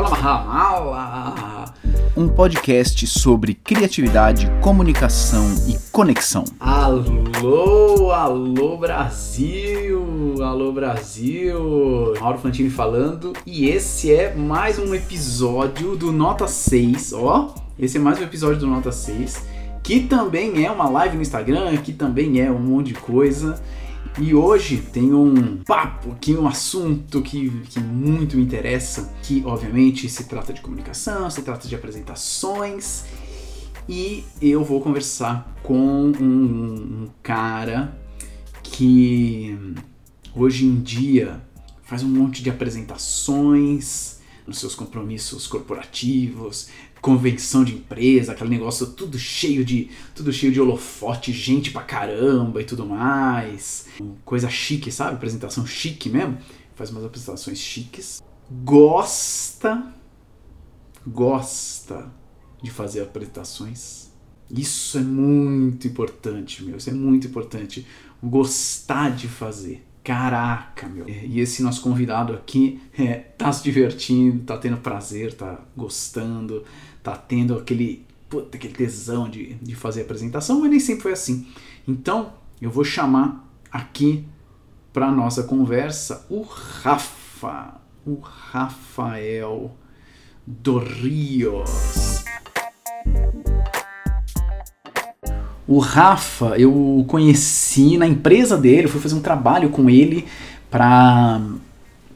aquela mala. Um podcast sobre criatividade, comunicação e conexão. Alô, alô Brasil, alô Brasil. Mauro Fantini falando e esse é mais um episódio do Nota 6, ó. Esse é mais um episódio do Nota 6, que também é uma live no Instagram, que também é um monte de coisa. E hoje tem um papo, que um assunto que, que muito me interessa, que obviamente se trata de comunicação, se trata de apresentações. E eu vou conversar com um, um cara que hoje em dia faz um monte de apresentações nos seus compromissos corporativos, convenção de empresa, aquele negócio tudo cheio de tudo cheio de holofote, gente pra caramba e tudo mais. Coisa chique, sabe? Apresentação chique mesmo. Faz umas apresentações chiques. Gosta gosta de fazer apresentações. Isso é muito importante, meu. Isso é muito importante. Gostar de fazer. Caraca, meu. E esse nosso convidado aqui é, tá se divertindo, tá tendo prazer, tá gostando, tá tendo aquele, puta, aquele tesão de, de fazer a apresentação, mas nem sempre foi assim. Então, eu vou chamar aqui para nossa conversa o Rafa, o Rafael Dorrios. O Rafa, eu conheci na empresa dele, fui fazer um trabalho com ele para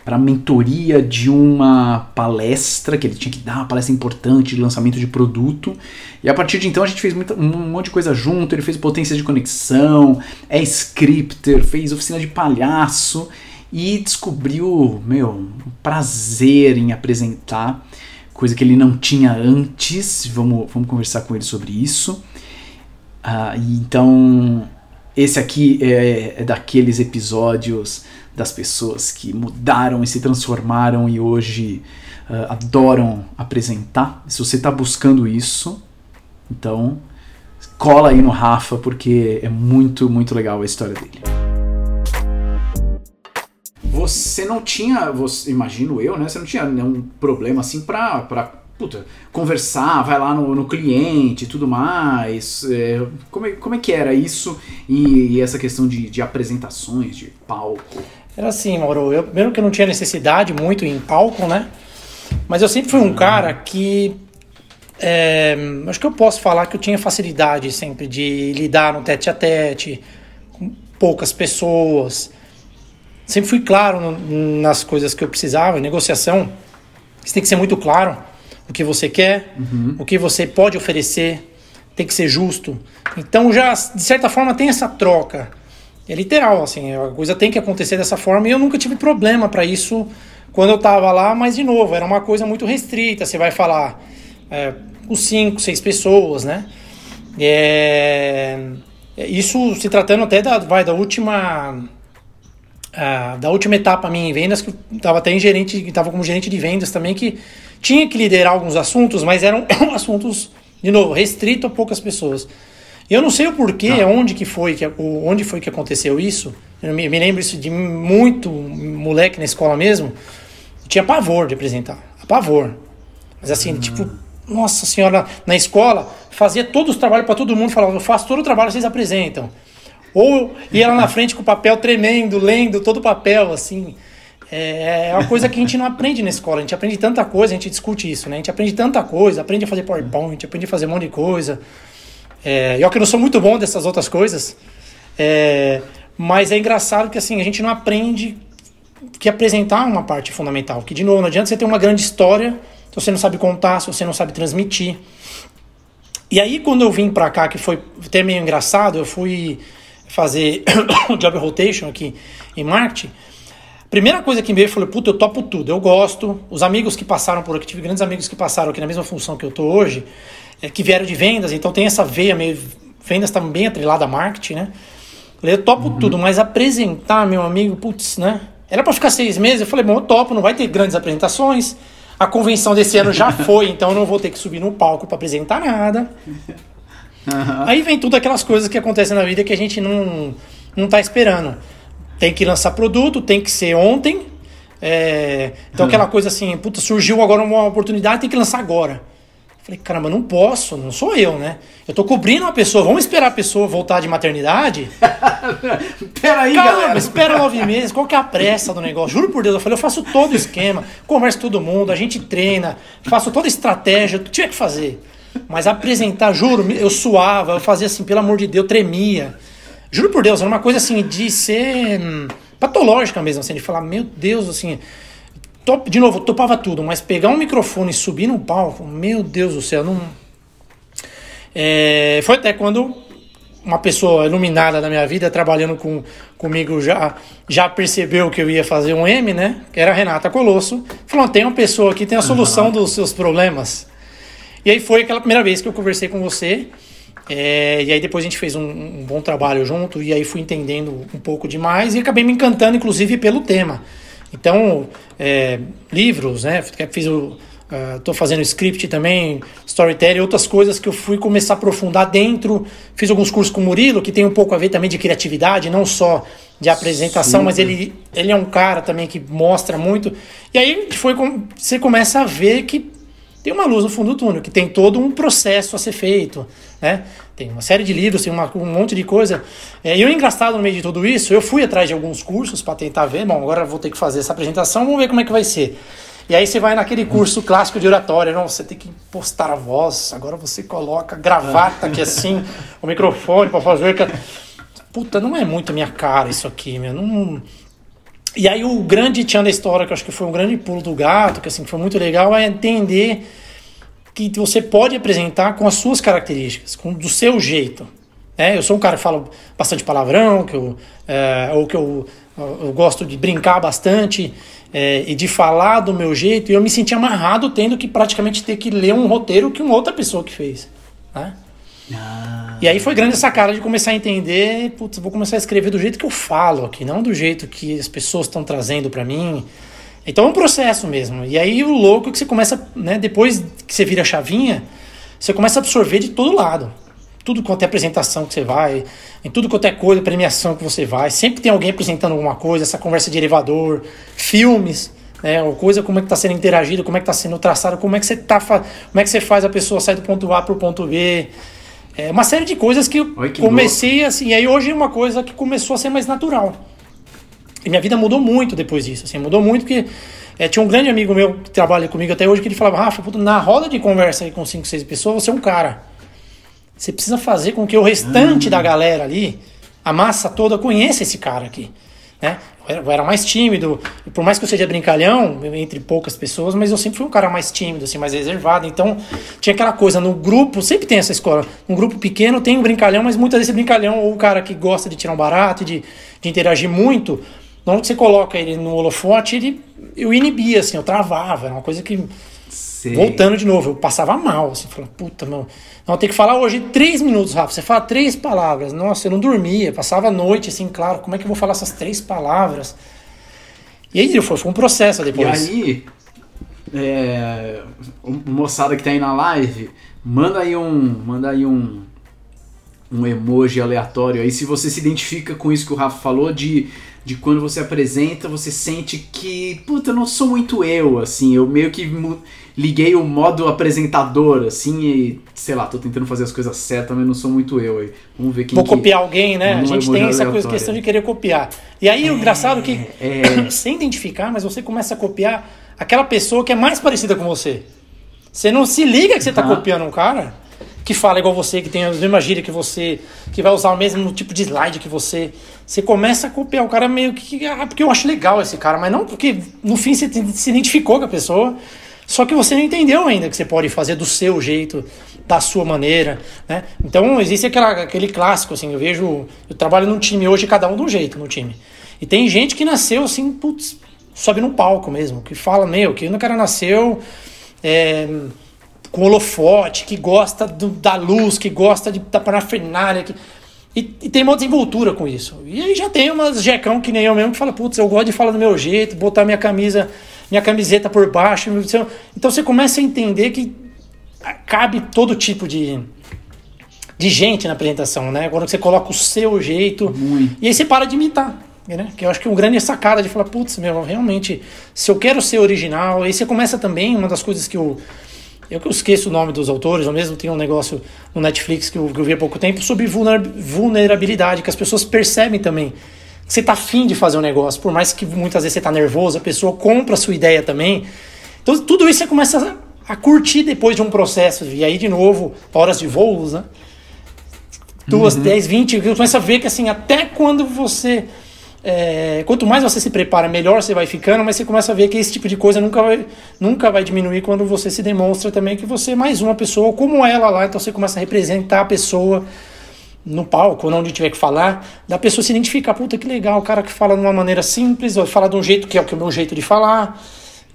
para mentoria de uma palestra, que ele tinha que dar uma palestra importante de lançamento de produto. E a partir de então a gente fez muita, um monte de coisa junto, ele fez potências de conexão, é scripter, fez oficina de palhaço e descobriu, meu, um prazer em apresentar, coisa que ele não tinha antes. Vamos, vamos conversar com ele sobre isso. Uh, então, esse aqui é, é daqueles episódios das pessoas que mudaram e se transformaram e hoje uh, adoram apresentar. Se você está buscando isso, então cola aí no Rafa porque é muito, muito legal a história dele. Você não tinha, você, imagino eu, né? Você não tinha nenhum problema assim para puta, conversar, vai lá no, no cliente e tudo mais. É, como, é, como é que era isso e, e essa questão de, de, apresentações, de palco? Era assim, Mauro. Eu, mesmo que eu não tinha necessidade muito em palco, né? Mas eu sempre fui um cara que. É, acho que eu posso falar que eu tinha facilidade sempre de lidar no tete a tete, com poucas pessoas. Sempre fui claro no, nas coisas que eu precisava. Em negociação, você tem que ser muito claro o que você quer, uhum. o que você pode oferecer, tem que ser justo. Então já, de certa forma, tem essa troca. É literal, assim, a coisa tem que acontecer dessa forma e eu nunca tive problema para isso quando eu estava lá, mas de novo, era uma coisa muito restrita. Você vai falar é, com cinco, seis pessoas, né? É, isso se tratando até da, vai, da última da última etapa minha em vendas, que estava até em gerente, estava como gerente de vendas também, que tinha que liderar alguns assuntos, mas eram assuntos, de novo, restrito a poucas pessoas. Eu não sei o porquê, ah. onde que foi que onde foi que aconteceu isso. Eu me, me lembro isso de muito moleque na escola mesmo. Eu tinha pavor de apresentar, pavor. Mas assim, hum. tipo, nossa senhora, na escola fazia todos os trabalhos para todo mundo, falava, eu faço todo o trabalho, vocês apresentam. Ou ia lá na frente com o papel tremendo, lendo todo o papel, assim. É, é uma coisa que a gente não aprende na escola. A gente aprende tanta coisa, a gente discute isso, né? A gente aprende tanta coisa, aprende a fazer PowerPoint, aprende a fazer um monte de coisa. É, eu que não sou muito bom dessas outras coisas, é, mas é engraçado que assim a gente não aprende que apresentar uma parte fundamental. Que de novo, não adianta você ter uma grande história se você não sabe contar, se você não sabe transmitir. E aí quando eu vim pra cá, que foi até meio engraçado, eu fui fazer job rotation aqui em marketing. Primeira coisa que me veio, eu falei, puta, eu topo tudo, eu gosto. Os amigos que passaram por aqui, tive grandes amigos que passaram aqui na mesma função que eu tô hoje, que vieram de vendas, então tem essa veia meio. Vendas tá bem atrelada a marketing, né? Eu topo uhum. tudo, mas apresentar, meu amigo, putz, né? Era para ficar seis meses, eu falei, bom, eu topo, não vai ter grandes apresentações. A convenção desse ano já foi, então eu não vou ter que subir no palco para apresentar nada. Uhum. Aí vem tudo aquelas coisas que acontecem na vida que a gente não, não tá esperando. Tem que lançar produto, tem que ser ontem. É, então, aquela coisa assim, puta, surgiu agora uma oportunidade, tem que lançar agora. Falei, caramba, não posso, não sou eu, né? Eu tô cobrindo uma pessoa, vamos esperar a pessoa voltar de maternidade? Peraí, Calma, galera. espera nove meses, qual que é a pressa do negócio? Juro por Deus, eu falei, eu faço todo o esquema, converso todo mundo, a gente treina, faço toda a estratégia, tinha que fazer. Mas apresentar, juro, eu suava, eu fazia assim, pelo amor de Deus, eu tremia. Juro por Deus, era uma coisa assim de ser hum, patológica mesmo, assim, de falar, meu Deus, assim, top, de novo, topava tudo, mas pegar um microfone e subir no palco, meu Deus do céu, não. É, foi até quando uma pessoa iluminada na minha vida, trabalhando com, comigo, já, já percebeu que eu ia fazer um M, né? Que era a Renata Colosso. Falou: tem uma pessoa aqui, tem a solução dos seus problemas. E aí foi aquela primeira vez que eu conversei com você. É, e aí depois a gente fez um, um, bom trabalho junto, e aí fui entendendo um pouco demais e acabei me encantando, inclusive, pelo tema. Então, é, livros, né? Fiz o. Estou uh, fazendo script também, storytelling, outras coisas que eu fui começar a aprofundar dentro. Fiz alguns cursos com o Murilo, que tem um pouco a ver também de criatividade, não só de apresentação, Sim. mas ele, ele é um cara também que mostra muito. E aí foi, você começa a ver que tem uma luz no fundo do túnel, que tem todo um processo a ser feito, né? Tem uma série de livros, tem uma, um monte de coisa. É, e o engraçado no meio de tudo isso, eu fui atrás de alguns cursos para tentar ver, bom, agora vou ter que fazer essa apresentação, vamos ver como é que vai ser. E aí você vai naquele curso clássico de oratória, não, você tem que postar a voz, agora você coloca gravata aqui assim, o microfone para fazer... Puta, não é muito minha cara isso aqui, meu, não... E aí o grande tchan da história, que eu acho que foi um grande pulo do gato, que assim, foi muito legal, é entender que você pode apresentar com as suas características, com do seu jeito. É, eu sou um cara que fala bastante palavrão, que eu, é, ou que eu, eu gosto de brincar bastante é, e de falar do meu jeito, e eu me senti amarrado tendo que praticamente ter que ler um roteiro que uma outra pessoa que fez. Né? Ah. E aí foi grande essa cara de começar a entender, putz, vou começar a escrever do jeito que eu falo aqui, não do jeito que as pessoas estão trazendo para mim. Então é um processo mesmo. E aí o louco é que você começa, né, depois que você vira a chavinha, você começa a absorver de todo lado. Tudo quanto é apresentação que você vai, em tudo quanto é coisa, premiação que você vai, sempre tem alguém apresentando alguma coisa, essa conversa de elevador, filmes, né, ou coisa como é que está sendo interagido, como é que está sendo traçado, como é que você tá, como é que você faz a pessoa sair do ponto A para o ponto B. É uma série de coisas que eu que comecei louco. assim, e aí hoje é uma coisa que começou a ser mais natural. E minha vida mudou muito depois disso, assim, mudou muito porque é, tinha um grande amigo meu que trabalha comigo até hoje que ele falava, Rafa, na roda de conversa aí com 5, 6 pessoas, você é um cara. Você precisa fazer com que o restante da galera ali, a massa toda, conheça esse cara aqui. Né? Eu, era, eu era mais tímido, por mais que eu seja brincalhão, entre poucas pessoas, mas eu sempre fui um cara mais tímido, assim, mais reservado. Então, tinha aquela coisa, no grupo, sempre tem essa escola, um grupo pequeno tem um brincalhão, mas muitas vezes esse brincalhão, ou o cara que gosta de tirar um barato, de, de interagir muito, na hora que você coloca ele no holofote, ele, eu inibia, assim, eu travava, era uma coisa que Sei. Voltando de novo, eu passava mal, assim, falando, puta, meu. Não, tem que falar hoje três minutos, Rafa. Você fala três palavras. Nossa, eu não dormia, passava a noite, assim, claro, como é que eu vou falar essas três palavras? E aí foi, foi um processo depois. E aí, é, moçada que tá aí na live, manda aí um. Manda aí um. Um emoji aleatório aí, se você se identifica com isso que o Rafa falou, de de quando você apresenta, você sente que, puta, eu não sou muito eu, assim, eu meio que liguei o modo apresentador, assim, e sei lá, tô tentando fazer as coisas certas, mas não sou muito eu aí. Vamos ver quem Vou que... copiar alguém, né? a gente tem essa coisa, questão de querer copiar. E aí é, o engraçado é que, é... sem identificar, mas você começa a copiar aquela pessoa que é mais parecida com você. Você não se liga que você tá copiando um cara que fala igual você, que tem a mesma gíria que você, que vai usar o mesmo tipo de slide que você. Você começa a copiar o cara meio que. Ah, porque eu acho legal esse cara, mas não porque no fim você se identificou com a pessoa. Só que você não entendeu ainda que você pode fazer do seu jeito, da sua maneira, né? Então existe aquela, aquele clássico, assim, eu vejo. Eu trabalho num time hoje, cada um de um jeito no time. E tem gente que nasceu assim, putz, sobe no palco mesmo, que fala, meu, que o cara nasceu. É, com holofote, que gosta do, da luz, que gosta de, da parafernália, que, e, e, tem uma desenvoltura com isso. E aí já tem umas jecão que nem eu mesmo que fala, putz, eu gosto de falar do meu jeito, botar minha camisa, minha camiseta por baixo. Então você começa a entender que cabe todo tipo de, de gente na apresentação, né? Quando você coloca o seu jeito. Muito. E aí você para de imitar. Né? Que eu acho que é um grande sacada de falar, putz, meu, realmente, se eu quero ser original, aí você começa também, uma das coisas que eu. Eu que eu esqueço o nome dos autores, eu mesmo tenho um negócio no Netflix que eu, que eu vi há pouco tempo sobre vulnerabilidade, que as pessoas percebem também. Que você tá afim de fazer um negócio, por mais que muitas vezes você tá nervoso, a pessoa compra a sua ideia também. Então tudo isso você começa a, a curtir depois de um processo. E aí, de novo, horas de voos, né? Duas, uhum. dez, vinte, começa a ver que assim, até quando você é, quanto mais você se prepara, melhor você vai ficando, mas você começa a ver que esse tipo de coisa nunca vai, nunca vai diminuir quando você se demonstra também que você é mais uma pessoa como ela lá, então você começa a representar a pessoa no palco, onde tiver que falar, da pessoa se identificar, puta que legal, o cara que fala de uma maneira simples, ou fala de um jeito que é o, que é o meu jeito de falar,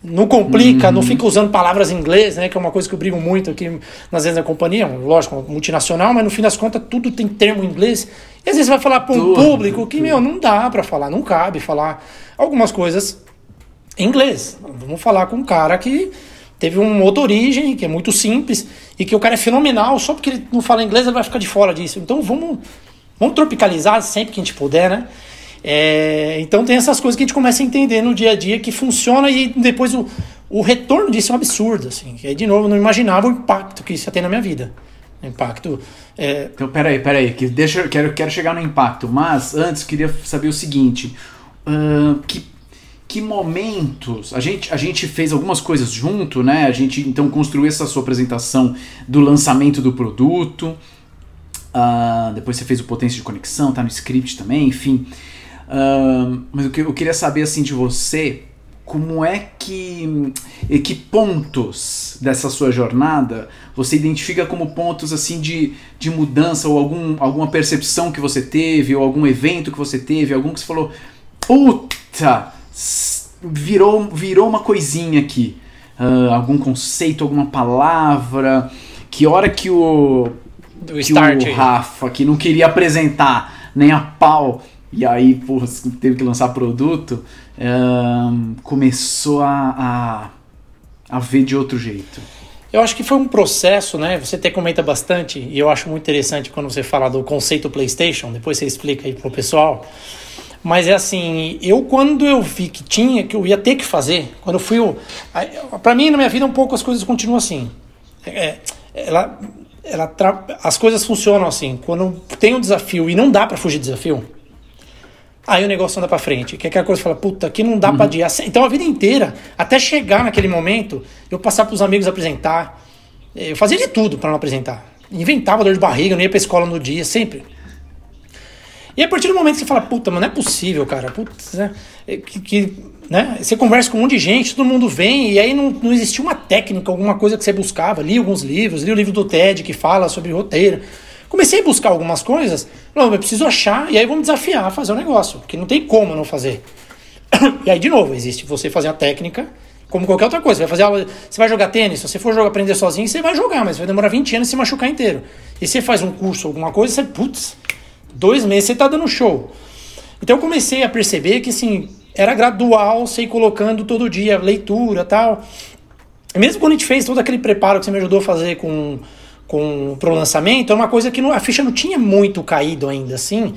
não complica, uhum. não fica usando palavras em inglês, né? Que é uma coisa que eu brigo muito aqui nas vezes da companhia, lógico, multinacional, mas no fim das contas tudo tem termo em inglês. E às vezes vai falar para um tudo, público que, tudo. meu, não dá para falar, não cabe falar algumas coisas em inglês. Vamos falar com um cara que teve uma outra origem, que é muito simples, e que o cara é fenomenal, só porque ele não fala inglês ele vai ficar de fora disso. Então vamos, vamos tropicalizar sempre que a gente puder, né? É, então tem essas coisas que a gente começa a entender no dia a dia que funciona e depois o, o retorno disso é um absurdo. Assim. E aí, de novo, eu não imaginava o impacto que isso ia ter na minha vida. Impacto. É... Então, peraí, peraí, que deixa, quero, quero chegar no impacto, mas antes queria saber o seguinte: uh, que, que momentos. A gente, a gente fez algumas coisas junto, né? A gente então construiu essa sua apresentação do lançamento do produto. Uh, depois você fez o potência de conexão, tá no script também, enfim mas que eu queria saber assim de você, como é que que pontos dessa sua jornada você identifica como pontos assim de, de mudança ou algum, alguma percepção que você teve ou algum evento que você teve, algum que você falou, puta, virou virou uma coisinha aqui, uh, algum conceito, alguma palavra, que hora que o que o Rafa que não queria apresentar nem a pau e aí, porra, teve que lançar produto, um, começou a, a, a ver de outro jeito. Eu acho que foi um processo, né? Você até comenta bastante, e eu acho muito interessante quando você fala do conceito PlayStation, depois você explica aí pro pessoal. Mas é assim, eu quando eu vi que tinha, que eu ia ter que fazer, quando eu fui. Para mim, na minha vida, um pouco as coisas continuam assim. É, ela, ela, as coisas funcionam assim. Quando tem um desafio e não dá para fugir do desafio, Aí o negócio anda para frente. Que é aquela coisa que fala, puta, aqui não dá uhum. pra adiar. Então a vida inteira, até chegar naquele momento, eu passar pros amigos apresentar. Eu fazia de tudo para não apresentar. Inventava dor de barriga, não ia pra escola no dia, sempre. E a partir do momento que você fala, puta, mas não é possível, cara. Putz, né? É que, que, né? Você conversa com um monte de gente, todo mundo vem, e aí não, não existia uma técnica, alguma coisa que você buscava. Li alguns livros, li o livro do TED que fala sobre roteiro. Comecei a buscar algumas coisas, não, eu preciso achar, e aí vamos desafiar a fazer o um negócio, porque não tem como não fazer. E aí, de novo, existe você fazer a técnica, como qualquer outra coisa. Você vai fazer aula, você vai jogar tênis, se você for jogar, aprender sozinho, você vai jogar, mas vai demorar 20 anos e se machucar inteiro. E você faz um curso, alguma coisa, você, putz, dois meses você tá dando show. Então eu comecei a perceber que, assim, era gradual, sei colocando todo dia, leitura tal. Mesmo quando a gente fez todo aquele preparo que você me ajudou a fazer com com pro lançamento, é uma coisa que não, a ficha não tinha muito caído ainda, assim,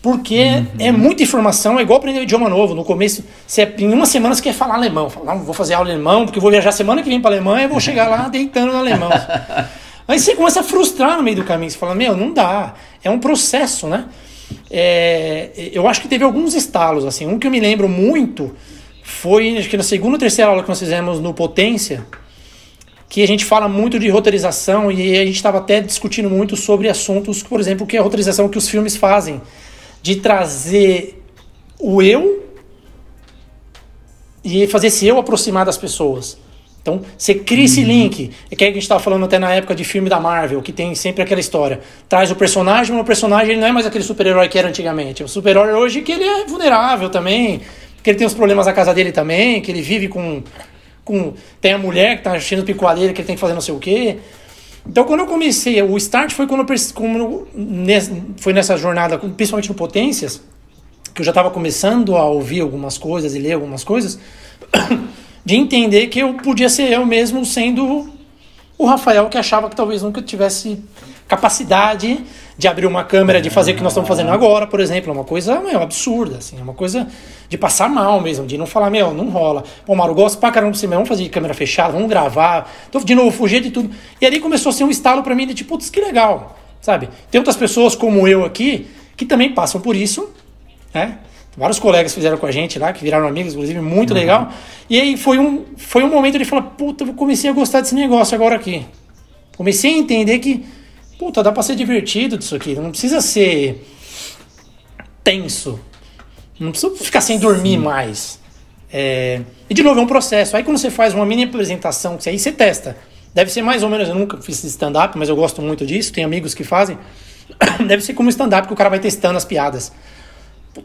porque uhum. é muita informação, é igual aprender um idioma novo. No começo, você, em uma semana você quer falar alemão. Fala, não, vou fazer aula alemão, porque vou viajar semana que vem para Alemanha e vou chegar lá deitando no alemão. Aí você começa a frustrar no meio do caminho. Você fala, meu, não dá. É um processo, né? É, eu acho que teve alguns estalos, assim. Um que eu me lembro muito foi, acho que na segunda ou terceira aula que nós fizemos no Potência, que a gente fala muito de roteirização e a gente estava até discutindo muito sobre assuntos, por exemplo, que é a roteirização que os filmes fazem, de trazer o eu e fazer esse eu aproximar das pessoas. Então, você cria esse uhum. link, é que a gente estava falando até na época de filme da Marvel, que tem sempre aquela história. Traz o personagem, mas o personagem ele não é mais aquele super-herói que era antigamente. É o super-herói hoje que ele é vulnerável também, que ele tem os problemas na casa dele também, que ele vive com com. Tem a mulher que tá enchendo picoadeira que ele tem que fazer não sei o quê. Então, quando eu comecei, o start foi quando eu, como, foi nessa jornada, principalmente no Potências, que eu já estava começando a ouvir algumas coisas e ler algumas coisas, de entender que eu podia ser eu mesmo sendo o Rafael que achava que talvez nunca tivesse capacidade de abrir uma câmera, de fazer o que nós estamos fazendo agora, por exemplo. É uma coisa meu, absurda, assim, é uma coisa de passar mal mesmo, de não falar, meu, não rola. Pô, Mauro, gosto pra caramba de você, vamos fazer de câmera fechada, vamos gravar. Então, de novo, fugir de tudo. E ali começou a ser um estalo para mim de tipo, putz, que legal, sabe? Tem outras pessoas como eu aqui que também passam por isso, né? Vários colegas fizeram com a gente lá, que viraram amigos, inclusive, muito uhum. legal. E aí foi um, foi um momento de falar, puta, eu comecei a gostar desse negócio agora aqui. Comecei a entender que, puta, dá pra ser divertido disso aqui. Não precisa ser tenso. Não precisa ficar sem dormir Sim. mais. É... E de novo, é um processo. Aí quando você faz uma mini apresentação, aí você testa. Deve ser mais ou menos, eu nunca fiz stand-up, mas eu gosto muito disso, tem amigos que fazem. Deve ser como stand-up que o cara vai testando as piadas.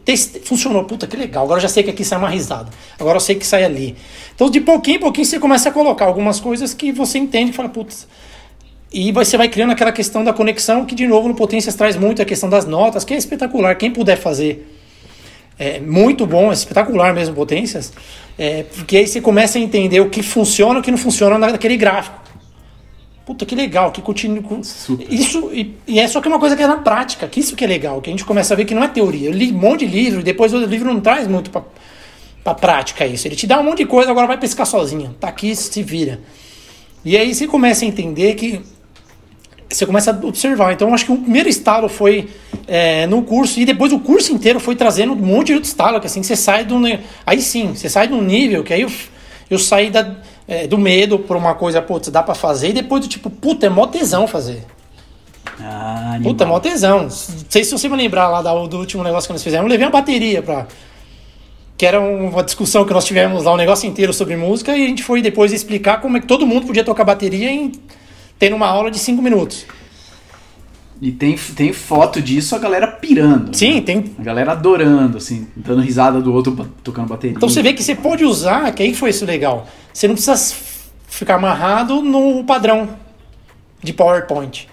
Teste, funcionou, puta que legal. Agora eu já sei que aqui sai uma risada. Agora eu sei que sai ali. Então, de pouquinho em pouquinho, você começa a colocar algumas coisas que você entende e fala, putz. E você vai criando aquela questão da conexão, que de novo no Potências traz muito a questão das notas, que é espetacular. Quem puder fazer é muito bom, é espetacular mesmo Potências, é, porque aí você começa a entender o que funciona e o que não funciona naquele gráfico. Puta, que legal, que continua. Isso, e, e, é só que é uma coisa que é na prática, que isso que é legal, que a gente começa a ver que não é teoria. Eu li um monte de livro e depois o livro não traz muito pra, pra prática isso. Ele te dá um monte de coisa, agora vai pescar sozinho. Tá aqui, se vira. E aí você começa a entender que. Você começa a observar. Então, acho que o primeiro estalo foi é, no curso, e depois o curso inteiro foi trazendo um monte de outro estalo, que assim você sai do. Aí sim, você sai de um nível que aí eu, eu saí da é, do medo por uma coisa, putz, dá pra fazer, e depois do tipo, puta, é mó tesão fazer. Ah, puta, é mó tesão. Não sei se você vai lembrar lá do último negócio que nós fizemos. Eu levei uma bateria pra. Que era uma discussão que nós tivemos lá, um negócio inteiro sobre música, e a gente foi depois explicar como é que todo mundo podia tocar bateria em tendo uma aula de 5 minutos. E tem, tem foto disso, a galera pirando. Sim, né? tem. A galera adorando, assim, dando risada do outro tocando bateria. Então você vê que você pode usar, que aí foi isso legal. Você não precisa ficar amarrado no padrão de PowerPoint.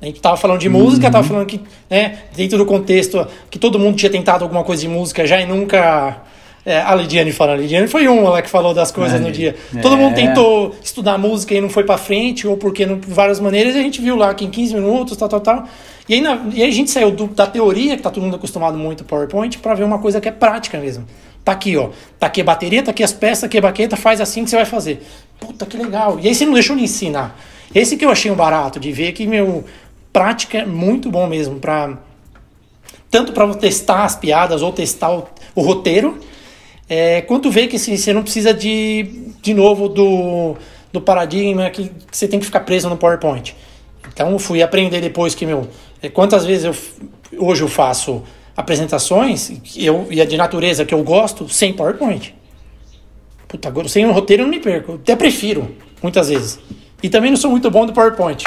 A gente tava falando de música, uhum. tava falando que, né, dentro do contexto que todo mundo tinha tentado alguma coisa de música já e nunca é, a Lidiane fala, a Lidiane foi uma lá que falou das coisas é, no dia. É. Todo mundo tentou estudar música e não foi para frente, ou porque não, por várias maneiras, e a gente viu lá que em 15 minutos, tal, tal, tal. E aí, na, e aí a gente saiu do, da teoria, que tá todo mundo acostumado muito PowerPoint, para ver uma coisa que é prática mesmo. Tá aqui, ó. Tá aqui a bateria, tá aqui as peças, tá aqui a baqueta, faz assim que você vai fazer. Puta, que legal. E aí você não deixou de ensinar. Esse que eu achei um barato, de ver que, meu, prática é muito bom mesmo, para tanto para testar as piadas ou testar o, o roteiro, é, quando vê que assim, você não precisa de, de novo do, do paradigma que, que você tem que ficar preso no PowerPoint. Então fui aprender depois que, meu, é, quantas vezes eu hoje eu faço apresentações eu, e a de natureza que eu gosto sem PowerPoint. Puta, agora sem um roteiro eu não me perco. Eu até prefiro, muitas vezes. E também não sou muito bom do PowerPoint.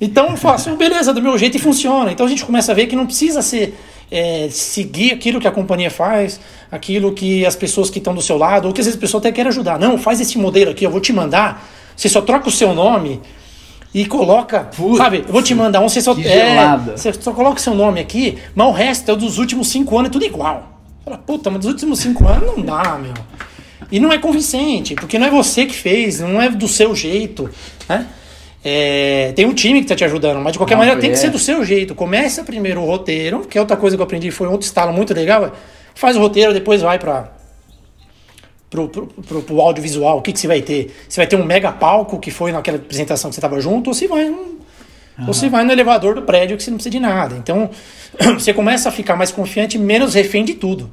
Então eu faço, beleza, do meu jeito e funciona. Então a gente começa a ver que não precisa ser é, seguir aquilo que a companhia faz, aquilo que as pessoas que estão do seu lado, ou que às vezes a pessoa até quer ajudar. Não, faz esse modelo aqui, eu vou te mandar. Você só troca o seu nome e coloca, Putz, sabe? Eu vou te mandar um, você só, é, você só coloca o seu nome aqui, mas o resto é dos últimos cinco anos, é tudo igual. Fala, puta, mas dos últimos cinco anos não dá, meu. E não é convincente, porque não é você que fez, não é do seu jeito, né? É, tem um time que está te ajudando, mas de qualquer não, maneira tem é. que ser do seu jeito. Começa primeiro o roteiro, que é outra coisa que eu aprendi, foi um outro estalo muito legal. Faz o roteiro, depois vai para pro, pro, pro, pro, audiovisual. O que, que você vai ter? Você vai ter um mega palco, que foi naquela apresentação que você estava junto, ou você vai num, Uhum. Você vai no elevador do prédio que você não precisa de nada. Então, você começa a ficar mais confiante, menos refém de tudo.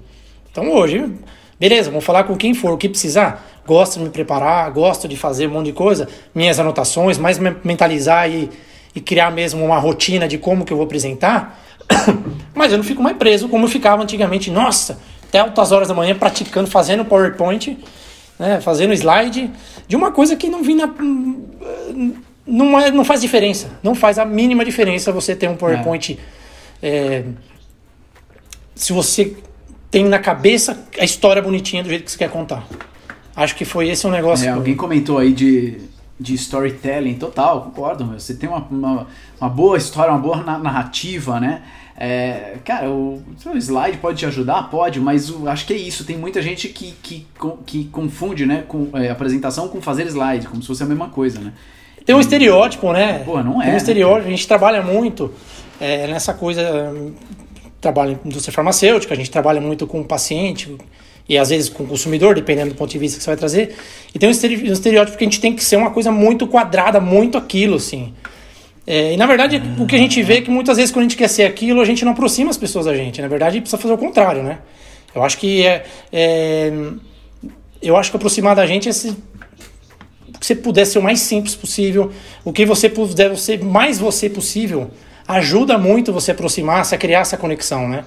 Então, hoje, beleza, vamos falar com quem for, o que precisar gosto de me preparar, gosto de fazer um monte de coisa, minhas anotações, mais mentalizar e, e criar mesmo uma rotina de como que eu vou apresentar, mas eu não fico mais preso como eu ficava antigamente, nossa, até altas horas da manhã praticando, fazendo PowerPoint, né, fazendo slide, de uma coisa que não vinha não, é, não faz diferença, não faz a mínima diferença você ter um PowerPoint é. É, se você tem na cabeça a história bonitinha do jeito que você quer contar. Acho que foi esse um negócio. É, alguém comentou aí de, de storytelling, total, concordo. Você tem uma, uma, uma boa história, uma boa narrativa, né? É, cara, o, o, slide pode te ajudar? Pode, mas o, acho que é isso. Tem muita gente que, que, que confunde né, com, é, apresentação com fazer slide, como se fosse a mesma coisa, né? tem um estereótipo, né? Pô, não é. Tem um né, estereótipo, a gente trabalha muito é, nessa coisa. hum, Trabalha em indústria farmacêutica, a gente trabalha muito com o paciente e às vezes com o consumidor, dependendo do ponto de vista que você vai trazer. E tem um estere- estereótipo que a gente tem que ser uma coisa muito quadrada, muito aquilo, assim. É, e na verdade, o que a gente vê é que muitas vezes quando a gente quer ser aquilo, a gente não aproxima as pessoas da gente. Na verdade, precisa fazer o contrário, né? Eu acho que é, é- eu acho que aproximar da gente é se que você puder ser o mais simples possível, o que você puder ser mais você possível, ajuda muito você aproximar, a criar essa conexão, né?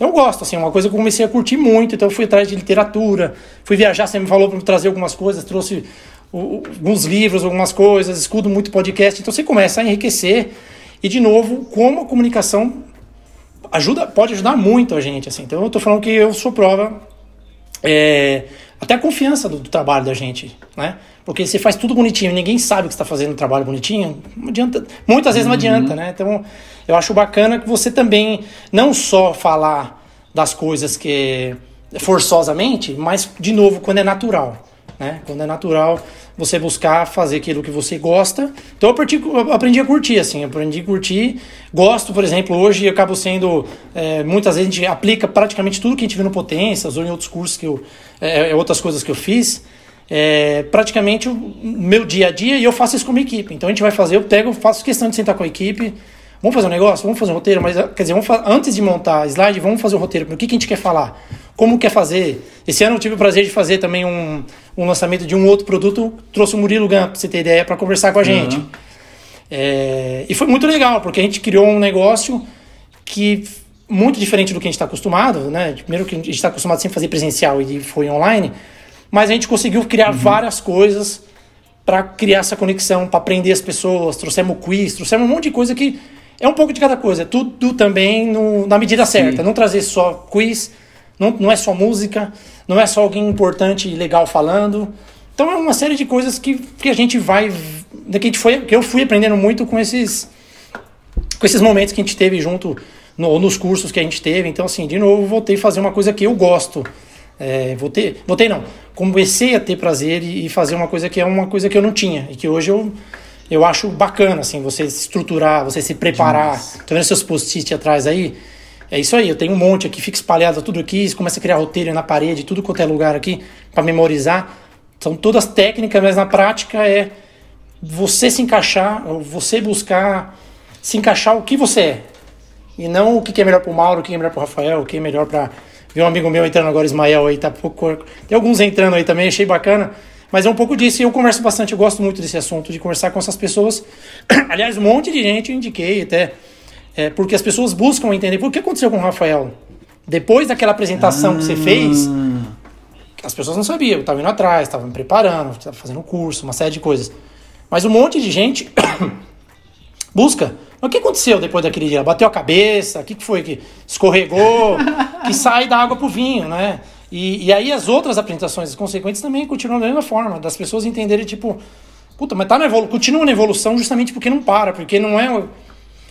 Então eu gosto, assim, é uma coisa que eu comecei a curtir muito, então eu fui atrás de literatura, fui viajar, você me falou para trazer algumas coisas, trouxe alguns livros, algumas coisas, escudo muito podcast, então você começa a enriquecer e de novo, como a comunicação ajuda, pode ajudar muito a gente, assim. Então eu tô falando que eu sou prova é, até a confiança do, do trabalho da gente, né? Porque você faz tudo bonitinho, ninguém sabe que está fazendo um trabalho bonitinho, não adianta, muitas vezes não adianta, né? Então, eu acho bacana que você também não só falar das coisas que forçosamente, mas de novo quando é natural, né? Quando é natural você buscar fazer aquilo que você gosta. Então eu aprendi, eu aprendi a curtir, assim, aprendi a curtir. Gosto, por exemplo, hoje eu acabo sendo. é, muitas vezes a gente aplica praticamente tudo que a gente vê no Potências ou em outros cursos que eu. é, outras coisas que eu fiz. É, praticamente o meu dia a dia e eu faço isso com a minha equipe. Então a gente vai fazer, eu pego, faço questão de sentar com a equipe. Vamos fazer um negócio? Vamos fazer um roteiro, mas quer dizer, antes de montar slide, vamos fazer um roteiro. O que, que a gente quer falar? Como quer fazer? Esse ano eu tive o prazer de fazer também um, um lançamento de um outro produto. Trouxe o Murilo Gam, pra você ter ideia, para conversar com a gente. Uhum. É, e foi muito legal, porque a gente criou um negócio que muito diferente do que a gente está acostumado, né? Primeiro que a gente está acostumado sempre a fazer presencial e foi online, mas a gente conseguiu criar várias coisas para criar essa conexão, para aprender as pessoas, trouxemos quiz, trouxemos um monte de coisa que é um pouco de cada coisa, tudo também no- na medida certa, não trazer só quiz, não, não é só música, não é só alguém importante e legal falando. Então é uma série de coisas que, que a gente vai, que a gente foi, que eu fui aprendendo muito com esses com esses momentos que a gente teve junto no, nos cursos que a gente teve. Então, assim, de novo, voltei a fazer uma coisa que eu gosto. É, voltei, voltei não, comecei a ter prazer e, e fazer uma coisa que é uma coisa que eu não tinha e que hoje eu, eu acho bacana, assim, você se estruturar, você se preparar. Tô vendo seus post-it atrás aí? É isso aí, eu tenho um monte aqui, fica espalhado tudo aqui, começa a criar roteiro na parede, tudo quanto é lugar aqui, para memorizar. São todas técnicas, mas na prática é você se encaixar, você buscar se encaixar o que você é. E não o que é melhor pro Mauro, o que é melhor pro Rafael, o que é melhor pra. Ver um amigo meu entrando agora, Ismael, aí tá pouco. Tem alguns entrando aí também, achei bacana. Mas é um pouco disso e eu converso bastante, eu gosto muito desse assunto, de conversar com essas pessoas. Aliás, um monte de gente eu indiquei até. é, porque as pessoas buscam entender o que aconteceu com o Rafael. Depois daquela apresentação que você fez, as pessoas não sabiam, eu estava indo atrás, estava me preparando, estava fazendo curso, uma série de coisas. Mas um monte de gente busca. Mas o que aconteceu depois daquele dia? Bateu a cabeça? O que, que foi que escorregou? que sai da água pro vinho, né? E, e aí as outras apresentações consequentes também continuam da mesma forma, das pessoas entenderem, tipo, puta, mas tá na evolu continua na evolução justamente porque não para, porque não é.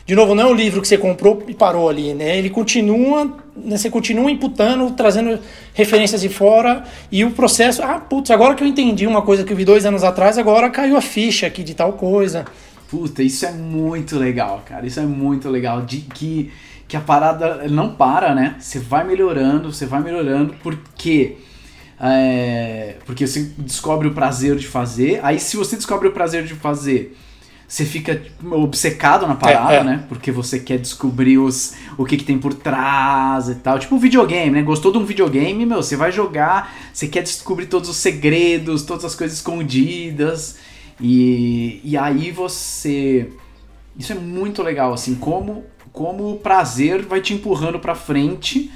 De novo, não é o livro que você comprou e parou ali, né? Ele continua, né? você continua imputando, trazendo referências de fora e o processo. Ah, putz, agora que eu entendi uma coisa que eu vi dois anos atrás, agora caiu a ficha aqui de tal coisa. Puta, isso é muito legal, cara. Isso é muito legal. De que, que a parada não para, né? Você vai melhorando, você vai melhorando, porque. é, porque você descobre o prazer de fazer. Aí, se você descobre o prazer de fazer, você fica tipo, obcecado na parada, É, é. né? Porque você quer descobrir os, o que, que tem por trás e tal. Tipo um videogame, né? Gostou de um videogame, meu, você vai jogar, você quer descobrir todos os segredos, todas as coisas escondidas. E, e aí você. Isso é muito legal, assim, como, como o prazer vai te empurrando pra frente.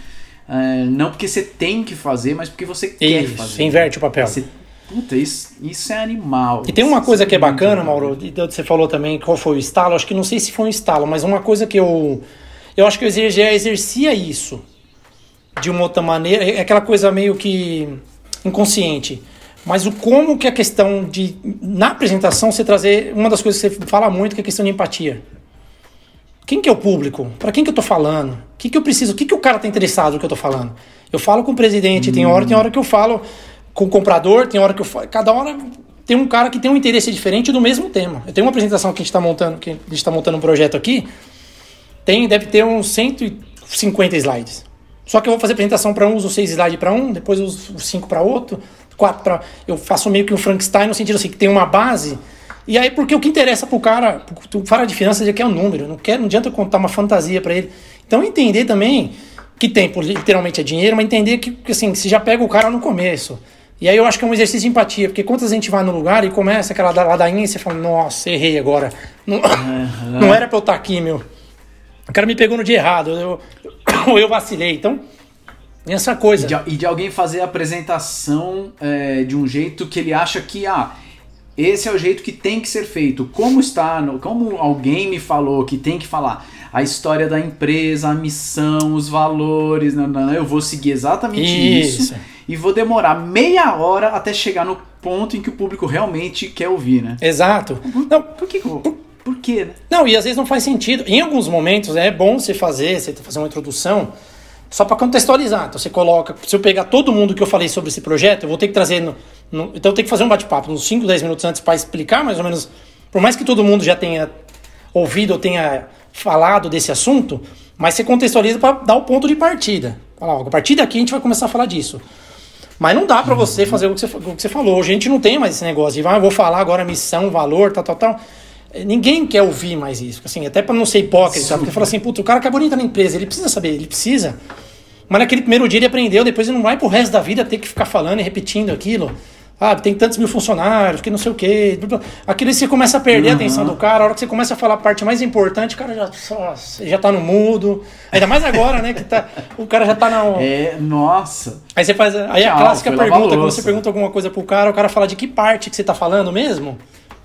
é, não porque você tem que fazer, mas porque você quer Isso, fazer. você inverte o papel. Você- puta, isso, isso é animal. E tem uma coisa que é bacana. Mauro, e você falou também qual foi o estalo, acho que não sei se foi um estalo, mas uma coisa que eu. Eu acho que eu já exercia isso de uma outra maneira, é aquela coisa meio que inconsciente. Mas o como que a questão de. Na apresentação, você trazer. Uma das coisas que você fala muito que é a questão de empatia. Quem que é o público? Para quem que eu tô falando? O que, que eu preciso? O que, que o cara tá interessado no que eu tô falando? Eu falo com o presidente, tem hora, tem hora que eu falo com o comprador, tem hora que eu falo. Cada hora tem um cara que tem um interesse diferente do mesmo tema. Eu tenho uma apresentação que a gente está montando, que a gente está montando um projeto aqui, tem, deve ter uns 150 slides. Só que eu vou fazer apresentação para um, uso seis slides para um, depois uso cinco para outro, quatro para. Eu faço meio que um Frankenstein no sentido assim, que tem uma base. E aí, porque o que interessa pro cara, tu fala de finanças, ele quer um número, não, quer, não adianta contar uma fantasia para ele. Então, entender também que tempo literalmente é dinheiro, mas entender que, assim, se já pega o cara no começo. E aí eu acho que é um exercício de empatia, porque quantas a gente vai no lugar e começa aquela ladainha e você fala, nossa, errei agora. Não, uhum. não era pra eu estar aqui, meu. O cara me pegou no dia errado, eu, eu, eu vacilei. Então, essa coisa. E de, e de alguém fazer a apresentação é, de um jeito que ele acha que, ah, esse é o jeito que tem que ser feito. Como está, no, como alguém me falou que tem que falar a história da empresa, a missão, os valores, não, não, eu vou seguir exatamente isso. isso e vou demorar meia hora até chegar no ponto em que o público realmente quer ouvir, né? Exato. Não, por que? Por, por quê, né? Não, e às vezes não faz sentido. Em alguns momentos é bom você fazer, você fazer uma introdução só para contextualizar. Então você coloca, se eu pegar todo mundo que eu falei sobre esse projeto, eu vou ter que trazer no, no então eu tenho que fazer um bate-papo uns 5, 10 minutos antes para explicar mais ou menos, por mais que todo mundo já tenha ouvido ou tenha falado desse assunto, mas você contextualiza para dar o ponto de partida. Fala, a partir daqui a gente vai começar a falar disso. Mas não dá para você fazer o que você, o que você falou. A gente não tem mais esse negócio de, ah, vou falar agora missão, valor, tal, tal, tal. Ninguém quer ouvir mais isso. Assim, até para não ser hipócrita, sabe? Porque fala assim, puta, o cara que é bonito na empresa, ele precisa saber, ele precisa. Mas naquele primeiro dia ele aprendeu, depois ele não vai pro resto da vida ter que ficar falando e repetindo aquilo. Ah, tem tantos mil funcionários, que não sei o quê. Aquilo você começa a perder uhum. a atenção do cara, a hora que você começa a falar a parte mais importante, o cara já, só, já tá no mudo. Ainda mais agora, né? Que tá, o cara já tá na. É, nossa. Aí você faz. Aí Tchau, a clássica pergunta, quando você pergunta alguma coisa pro cara, o cara fala de que parte que você tá falando mesmo?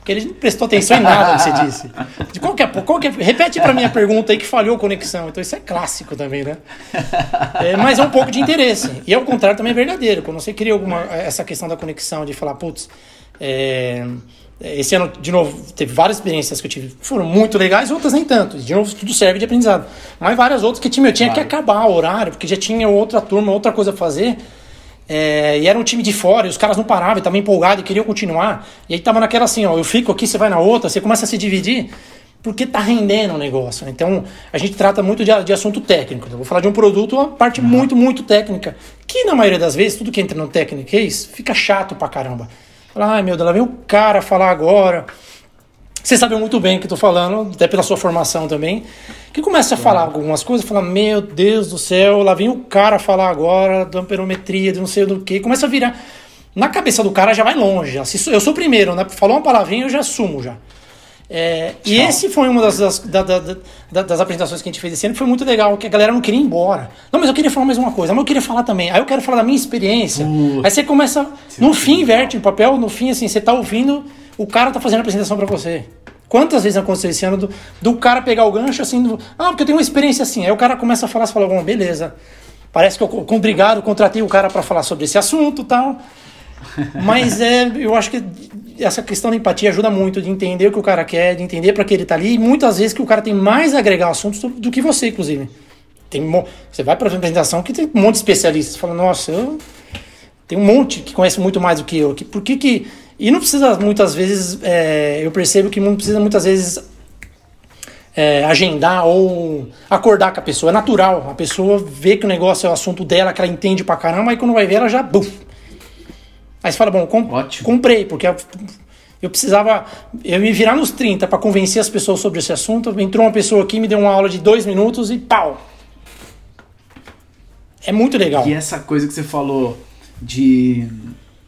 Porque ele não prestou atenção em nada que você disse. De qual que é, qual que é, repete para mim a pergunta aí que falhou a conexão. Então isso é clássico também, né? É, mas é um pouco de interesse. E ao contrário também é verdadeiro. Quando você cria alguma, essa questão da conexão, de falar, putz, é, esse ano, de novo, teve várias experiências que eu tive, foram muito legais, outras nem tanto. De novo, tudo serve de aprendizado. Mas várias outras que eu tinha que acabar o horário, porque já tinha outra turma, outra coisa a fazer. É, e era um time de fora, e os caras não paravam, estavam empolgados e queriam continuar. E aí tava naquela assim, ó, eu fico aqui, você vai na outra, você começa a se dividir, porque tá rendendo o negócio. Né? Então, a gente trata muito de, de assunto técnico. Então, vou falar de um produto, uma parte uhum. muito, muito técnica. Que na maioria das vezes, tudo que entra no técnicas fica chato pra caramba. Fala, ai meu Deus, lá vem o cara falar agora. Você sabe muito bem o que eu tô falando, até pela sua formação também que começa a falar algumas coisas, fala, meu Deus do céu, lá vem o cara falar agora da amperometria, de não sei do que, começa a virar. Na cabeça do cara já vai longe. Eu sou o primeiro, né? Falou uma palavrinha, eu já assumo já. É, e esse foi uma das, das, da, da, da, das apresentações que a gente fez esse ano, que foi muito legal, que a galera não queria ir embora. Não, mas eu queria falar mais uma coisa, mas eu queria falar também. Aí eu quero falar da minha experiência. Uh, Aí você começa, no fim, inverte no papel, no fim, assim, você tá ouvindo, o cara tá fazendo a apresentação para você. Quantas vezes aconteceu esse ano do, do cara pegar o gancho assim, do, ah, porque eu tenho uma experiência assim. Aí o cara começa a falar, você fala, bom, beleza. Parece que eu, com obrigado, contratei o cara para falar sobre esse assunto tal. Mas é, eu acho que essa questão da empatia ajuda muito de entender o que o cara quer, de entender para que ele tá ali. E muitas vezes que o cara tem mais a agregar assuntos do, do que você, inclusive. Tem, você vai para a apresentação que tem um monte de especialistas. Fala, nossa, eu tem um monte que conhece muito mais do que eu. Que, por que que e não precisa muitas vezes, é, eu percebo que não precisa muitas vezes é, agendar ou acordar com a pessoa. É natural. A pessoa vê que o negócio é o assunto dela, que ela entende pra caramba, aí quando vai ver ela já. Buf. Aí você fala, bom, comp Ótimo. comprei, porque eu precisava. Eu me virar nos 30 para convencer as pessoas sobre esse assunto. Entrou uma pessoa aqui, me deu uma aula de dois minutos e pau! É muito legal. E essa coisa que você falou de,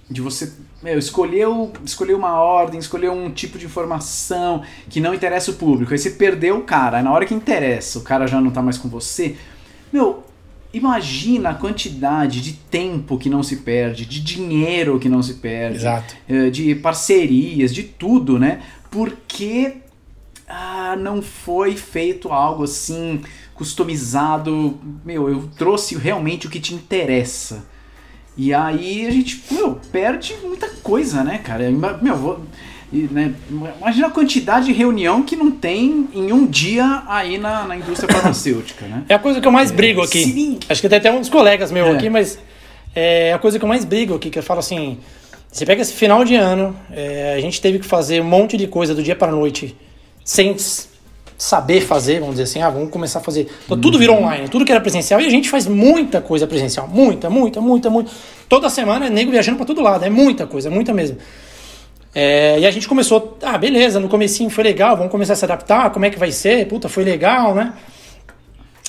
de você meu, escolheu, escolheu uma ordem, escolheu um tipo de informação que não interessa o público. Aí você perdeu o cara. Aí na hora que interessa, o cara já não tá mais com você. Meu, imagina a quantidade de tempo que não se perde, de dinheiro que não se perde, Exato. Eh, de parcerias, de tudo, né? Porque ah, não foi feito algo assim customizado. Meu, eu trouxe realmente o que te interessa. E aí a gente, meu, perde muita coisa, né, cara? Meu, vou, né, imagina a quantidade de reunião que não tem em um dia aí na, na indústria farmacêutica, né? É a coisa que eu mais brigo aqui. Sim. Acho que tem até uns colegas meus é. aqui, mas é a coisa que eu mais brigo aqui, que eu falo assim, Você pega esse final de ano, é, a gente teve que fazer um monte de coisa do dia para a noite sem saber fazer, vamos dizer assim, ah, vamos começar a fazer. Então, tudo virou online, tudo que era presencial, e a gente faz muita coisa presencial, muita, muita, muita, muita. Toda semana é nego viajando para todo lado, é muita coisa, muita mesmo. É, e a gente começou, ah, beleza, no comecinho foi legal, vamos começar a se adaptar, como é que vai ser? Puta, foi legal, né?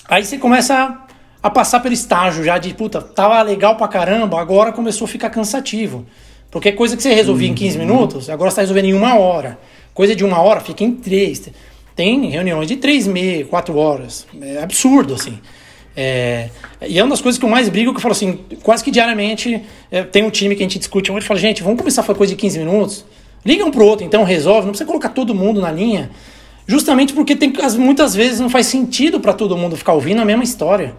Aí você começa a passar pelo estágio já de, puta, tava legal pra caramba, agora começou a ficar cansativo. Porque coisa que você resolvia uhum. em 15 minutos, agora você está resolvendo em uma hora. Coisa de uma hora fica em três. Tem reuniões de três meia, quatro horas. É absurdo, assim. É, e é uma das coisas que eu mais brigo, que eu falo assim, quase que diariamente é, tem um time que a gente discute onde fala, gente, vamos começar a coisa de 15 minutos. Liga um pro outro, então resolve, não precisa colocar todo mundo na linha. Justamente porque tem, muitas vezes não faz sentido para todo mundo ficar ouvindo a mesma história.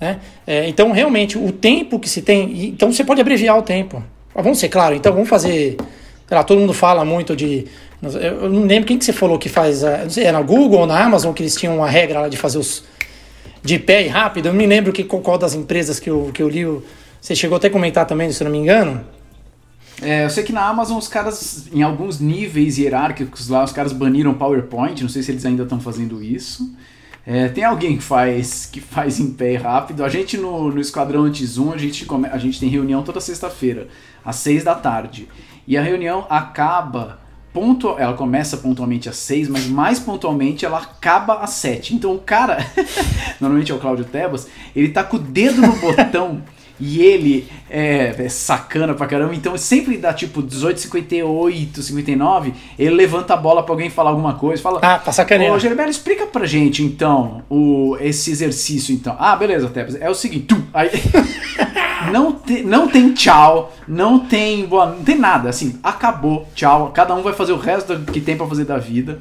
Né? É, então, realmente, o tempo que se tem. Então, você pode abreviar o tempo. Vamos ser claro, então vamos fazer. Sei lá, todo mundo fala muito de. Eu não lembro quem que você falou que faz. Não sei, na Google ou na Amazon que eles tinham uma regra lá de fazer os. de pé e rápido. Eu não me lembro que, qual das empresas que eu, que eu li. Você chegou até a comentar também, se eu não me engano. É, eu sei que na Amazon os caras, em alguns níveis hierárquicos lá, os caras baniram PowerPoint. Não sei se eles ainda estão fazendo isso. É, tem alguém que faz que faz em pé rápido. A gente no, no Esquadrão Anti-Zoom, a gente, come, a gente tem reunião toda sexta-feira, às seis da tarde. E a reunião acaba. Pontual, ela começa pontualmente às seis, mas mais pontualmente ela acaba às sete. Então o cara, normalmente é o Cláudio Tebas, ele tá com o dedo no botão e ele é, é, sacana pra caramba, então sempre dá tipo 18, 58, 59, ele levanta a bola pra alguém falar alguma coisa, fala. Ah, tá sacaneando. Ô, Gerbelo, explica pra gente então o, esse exercício então. Ah, beleza, Tebas, é o seguinte, tu, aí, não, te, não tem tchau, não tem boa, não tem nada, assim, acabou, tchau, cada um vai fazer o resto que tem pra fazer da vida.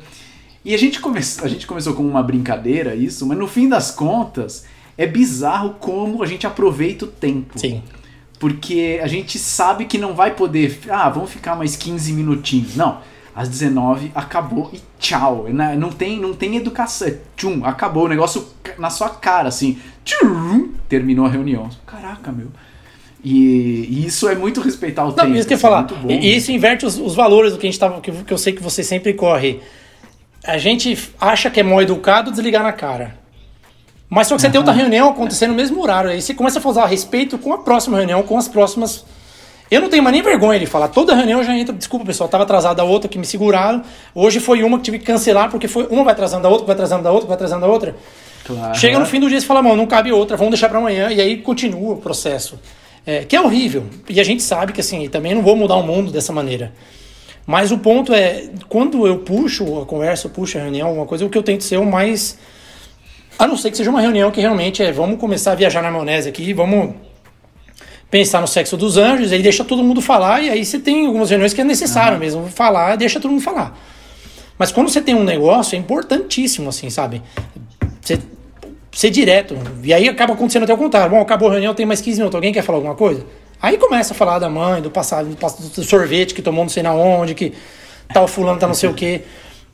E a gente, come, a gente começou com uma brincadeira isso, mas no fim das contas é bizarro como a gente aproveita o tempo. Sim. Porque a gente sabe que não vai poder. Ah, vamos ficar mais 15 minutinhos. Não. Às 19 acabou e tchau. Não tem, não tem educação. Tchum, acabou o negócio na sua cara, assim. Tchum, terminou a reunião. Caraca, meu. E, e, isso é muito respeitar o não, tempo. Isso que eu falar. E isso inverte os, os, valores do que a gente tava. Que, que eu sei que você sempre corre. A gente acha que é mal educado desligar na cara. Mas só que você uhum. tem outra reunião acontecendo no mesmo horário. Aí você começa a fazer a respeito com a próxima reunião, com as próximas. Eu não tenho mais nem vergonha de falar. Toda reunião já entra. Desculpa, pessoal, estava atrasada a outra que me seguraram. Hoje foi uma que tive que cancelar, porque foi uma vai atrasando a outra, vai atrasando a outra, vai atrasando a outra. Claro. Chega no fim do dia e fala, mano, não cabe outra, vamos deixar para amanhã. E aí continua o processo. É, que é horrível. E a gente sabe que assim, também não vou mudar o mundo dessa maneira. Mas o ponto é, quando eu puxo a conversa, eu puxo a reunião, alguma coisa, o que eu tento ser o mais a não ser que seja uma reunião que realmente é vamos começar a viajar na maionese aqui, vamos pensar no sexo dos anjos, aí deixa todo mundo falar, e aí você tem algumas reuniões que é necessário uhum. mesmo falar, deixa todo mundo falar. Mas quando você tem um negócio, é importantíssimo, assim, sabe? Você ser direto. E aí acaba acontecendo até o contrário. Bom, acabou a reunião, tem mais 15 minutos. Alguém quer falar alguma coisa? Aí começa a falar da mãe, do passado, do sorvete que tomou não sei na onde, que tal fulano tá não sei o quê.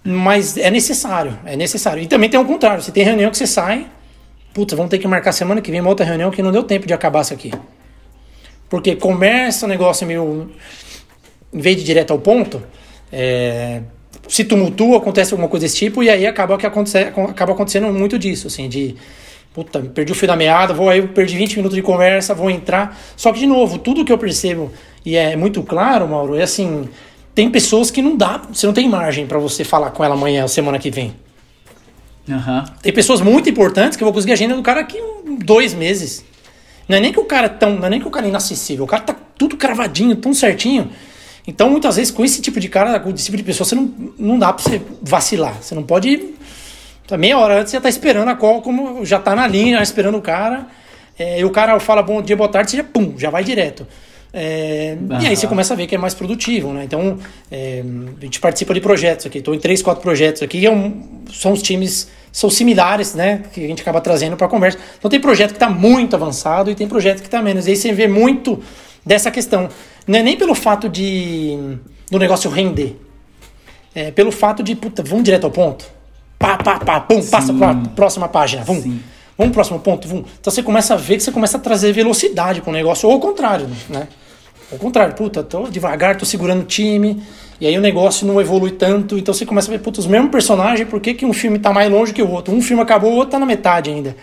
Mas é necessário, é necessário. E também tem o contrário, você tem reunião que você sai, puta, vamos ter que marcar semana que vem uma outra reunião que não deu tempo de acabar isso aqui. Porque começa o negócio meio. Em vez de direto ao ponto, é, se tumultua, acontece alguma coisa desse tipo, e aí acaba, que aconte, acaba acontecendo muito disso, assim, de. Puta, perdi o fio da meada, vou aí, perdi 20 minutos de conversa, vou entrar. Só que, de novo, tudo que eu percebo, e é muito claro, Mauro, é assim tem pessoas que não dá, você não tem margem para você falar com ela amanhã ou semana que vem. Uhum. Tem pessoas muito importantes que eu vou conseguir a agenda do cara aqui em dois meses. Não é nem que o cara é tão, não é nem que o cara é inacessível, o cara tá tudo cravadinho, tão certinho. Então, muitas vezes, com esse tipo de cara, com esse tipo de pessoa, você não, não dá pra você vacilar. Você não pode. Tá meia hora antes você tá esperando a qual, como já tá na linha, esperando o cara. É, e o cara fala bom dia, boa tarde, você já pum, já vai direto. É, E aí você começa a ver que é mais produtivo, né? Então, é, a gente participa de projetos aqui. Estou em três, quatro projetos aqui. É um, são os times, são similares, né? Que a gente acaba trazendo para a conversa. Então, tem projeto que está muito avançado e tem projeto que está menos. E aí você vê muito dessa questão. Não é nem pelo fato de do negócio render. É pelo fato de, puta, vamos direto ao ponto. Pá, pá, pá, pum, Sim. passa para a próxima página. Vamos. Sim. Vamos pro próximo ponto. Vamos. Então você começa a ver que você começa a trazer velocidade para o negócio, ou ao contrário, né? Ao contrário, puta, tô devagar, tô segurando o time, e aí o negócio não evolui tanto, então você começa a ver, puta, os mesmos personagens, por que, que um filme tá mais longe que o outro? Um filme acabou, o outro tá na metade ainda.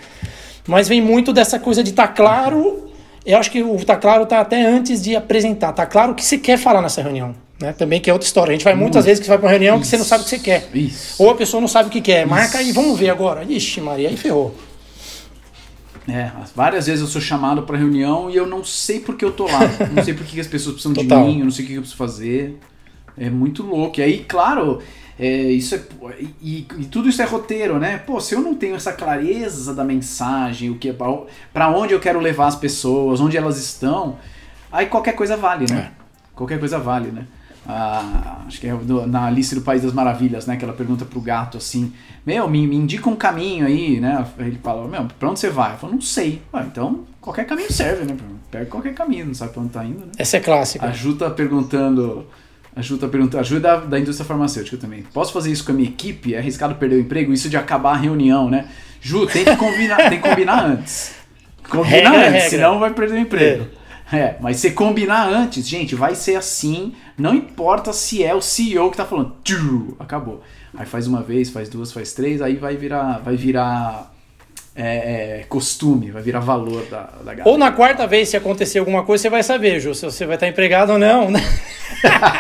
Mas vem muito dessa coisa de tá claro, eu acho que o tá claro tá até antes de apresentar, tá claro o que você quer falar nessa reunião. Né? Também que é outra história. A gente vai muitas vezes que você vai pra uma reunião Isso. que você não sabe o que você quer. Isso. Ou a pessoa não sabe o que quer. Marca aí, vamos ver agora. Ixi, Maria, aí ferrou. É, várias vezes eu sou chamado pra reunião e eu não sei por que eu tô lá. não sei por que as pessoas precisam Total. de mim, eu não sei o que eu preciso fazer. É muito louco. E aí, claro, é, isso é, e, e tudo isso é roteiro, né? Pô, se eu não tenho essa clareza da mensagem, o que é para onde eu quero levar as pessoas, onde elas estão, aí qualquer coisa vale, né? Qualquer coisa vale, né? Ah, acho que é do- na Alice do País das Maravilhas, né? Que ela pergunta pro gato assim: Meu, me, me indica um caminho aí, né? Ele fala: Meu, pra onde você vai? Eu falo: Não sei. Ah, então qualquer caminho serve, né? Pega qualquer caminho, não sabe pra onde tá indo, né? Essa é clássica. A Ju tá perguntando. A Ju tá perguntando. A Ju é da, da indústria farmacêutica também. Posso fazer isso com a minha equipe? É arriscado perder o emprego? Isso de acabar a reunião, né? Ju, tem que combinar, tem que combinar antes. Combinar Regra é antes, regra. senão vai perder o emprego. É. mas se combinar antes, gente, vai ser assim. Não importa se é o CEO que tá falando. Acabou. Aí faz uma vez, faz duas, faz três, aí vai virar. Vai virar. é, é, costume, vai virar valor da, da galera. Ou na quarta vez, se acontecer alguma coisa, você vai saber, Ju, se você vai estar empregado ou não, né?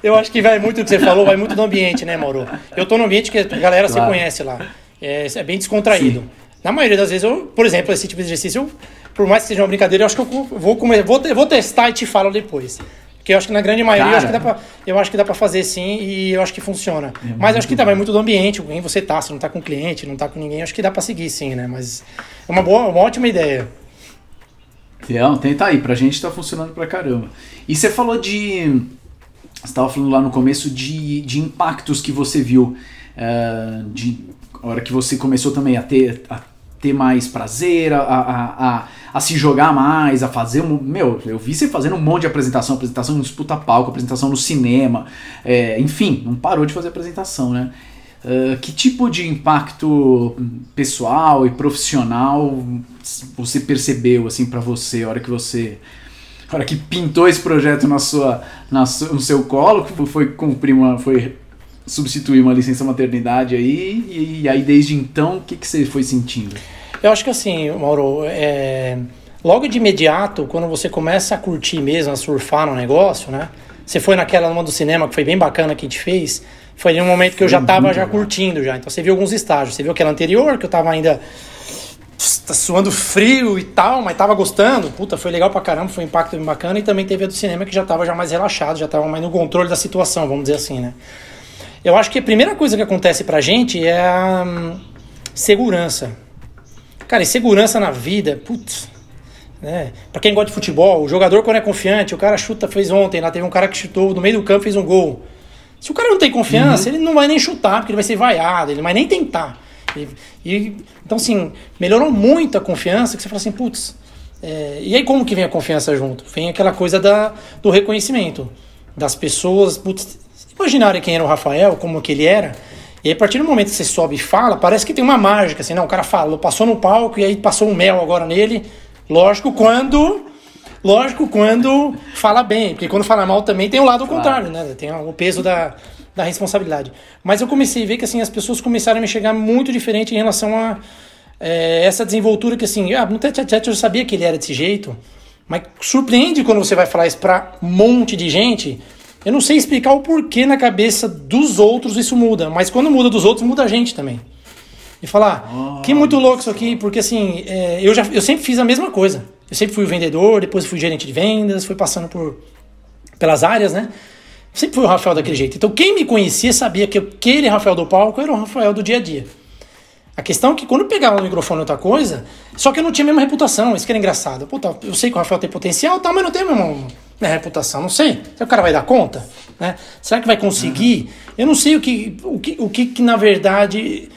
Eu acho que vai muito do que você falou, vai muito do ambiente, né, Mauro? Eu tô no ambiente que a galera Claro. você conhece lá. É, é bem descontraído. Sim. Na maioria das vezes, eu, por exemplo, esse tipo de exercício, eu, por mais que seja uma brincadeira, eu acho que eu vou, vou, vou testar e te falo depois. Porque eu acho que na grande maioria eu acho, que dá pra, eu acho que dá pra fazer sim e eu acho que funciona. Mas eu acho que também muito do ambiente, com quem você tá, se não tá com cliente, não tá com ninguém, acho que dá pra seguir sim, né? Mas é uma boa, uma ótima ideia. Então, tenta aí, pra gente tá funcionando pra caramba. E você falou de. Você tava falando lá no começo de, de impactos que você viu. eh, de a hora que você começou também a ter, a ter mais prazer, a, a, a, a se jogar mais, a fazer um. Meu, eu vi você fazendo um monte de apresentação, apresentação no disputa palco, apresentação no cinema, eh, enfim, não parou de fazer apresentação, né? Eh, que tipo de impacto pessoal e profissional você percebeu assim para você a hora que você a hora que pintou esse projeto na sua, na no seu colo que foi cumprir uma foi substituir uma licença maternidade aí e, e aí desde então o que, que você foi sentindo Eu acho que assim, Mauro, é, logo de imediato, quando você começa a curtir mesmo, a surfar no negócio, né? Você foi naquela numa do cinema que foi bem bacana que a gente fez. Foi ali um momento que eu já Foi tava muito já curtindo já. Então você viu alguns estágios. Você viu aquela anterior, que eu tava ainda tá suando frio e tal, mas tava gostando. Puta, foi legal pra caramba, foi um impacto bem bacana. E também teve a do cinema que já tava já mais relaxado, já tava mais no controle da situação, vamos dizer assim, né? Eu acho que a primeira coisa que acontece pra gente é a hum, segurança. Cara, e segurança na vida, putz. Né? Pra quem gosta de futebol, o jogador quando é confiante, o cara chuta, fez ontem, lá teve um cara que chutou no meio do campo e fez um gol. Se o cara não tem confiança, ele não vai nem chutar, porque ele vai ser vaiado, ele não vai nem tentar. E, e- então, assim, melhorou muito a confiança, que você fala assim, putz. é, e aí como que vem a confiança junto? Vem aquela coisa da, do reconhecimento das pessoas, putz, imaginarem quem era o Rafael, como que ele era, e aí, a partir do momento que você sobe e fala, parece que tem uma mágica, assim, não, o cara falou, passou no palco e aí passou um mel agora nele. Lógico, quando. Lógico, quando fala bem, porque quando fala mal também tem o lado contrário, né? Tem o peso da, da responsabilidade. Mas eu comecei a ver que assim, as pessoas começaram a me chegar muito diferente em relação a é, essa desenvoltura que assim, ah, no tete eu já sabia que ele era desse jeito, mas surpreende quando você vai falar isso pra um monte de gente. Eu não sei explicar o porquê na cabeça dos outros isso muda, mas quando muda dos outros, muda a gente também. E falar, que muito louco isso aqui, porque assim, é, eu, já, eu sempre fiz a mesma coisa. Eu sempre fui o vendedor, depois fui gerente de vendas, fui passando por pelas áreas, né? Sempre fui o Rafael daquele jeito. Então quem me conhecia sabia que aquele Rafael do palco era o Rafael do dia a dia. A questão é que quando eu pegava no microfone outra coisa, só que eu não tinha a mesma reputação, isso que era engraçado. Puta, eu sei que o Rafael tem potencial, tal, mas não tem a mesma minha reputação, não sei. Será que o cara vai dar conta? Né? Será que vai conseguir? Eu não sei o que, o que, o que, que na verdade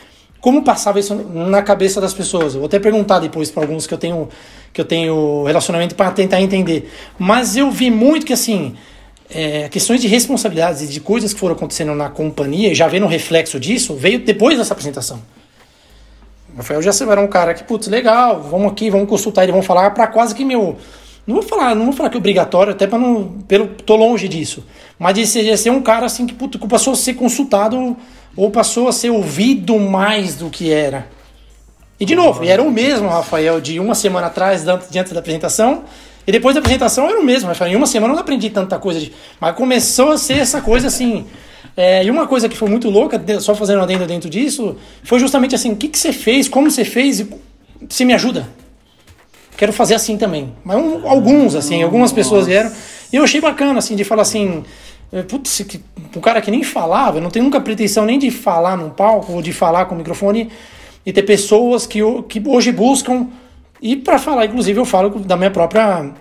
como passava isso na cabeça das pessoas. Eu vou até perguntar depois para alguns que eu tenho que eu tenho relacionamento para tentar entender. Mas eu vi muito que assim, é, questões de responsabilidades e de coisas que foram acontecendo na companhia, já vendo o reflexo disso, veio depois dessa apresentação. O Rafael já era um cara que, putz, legal, vamos aqui, vamos consultar ele, vamos falar para quase que meu Não vou falar, não vou falar que é obrigatório, até para não. Pelo, tô longe disso. Mas de ser, de ser um cara assim que, puto, que passou a ser consultado ou passou a ser ouvido mais do que era. E de novo, era o mesmo, Rafael, de uma semana atrás, diante da apresentação, e depois da apresentação era o mesmo. Rafael. Em uma semana eu não aprendi tanta coisa, de, mas começou a ser essa coisa assim. É, e uma coisa que foi muito louca, só fazendo adendo dentro disso, foi justamente assim: o que, que você fez, como você fez, e você me ajuda. Quero fazer assim também. Mas um, alguns, assim, algumas pessoas vieram. E eu achei bacana, assim, de falar assim. É, putz, um cara que nem falava, não tem nunca pretensão nem de falar num palco ou de falar com o microfone e ter pessoas que, que hoje buscam. E para falar, inclusive, eu falo da minha própria.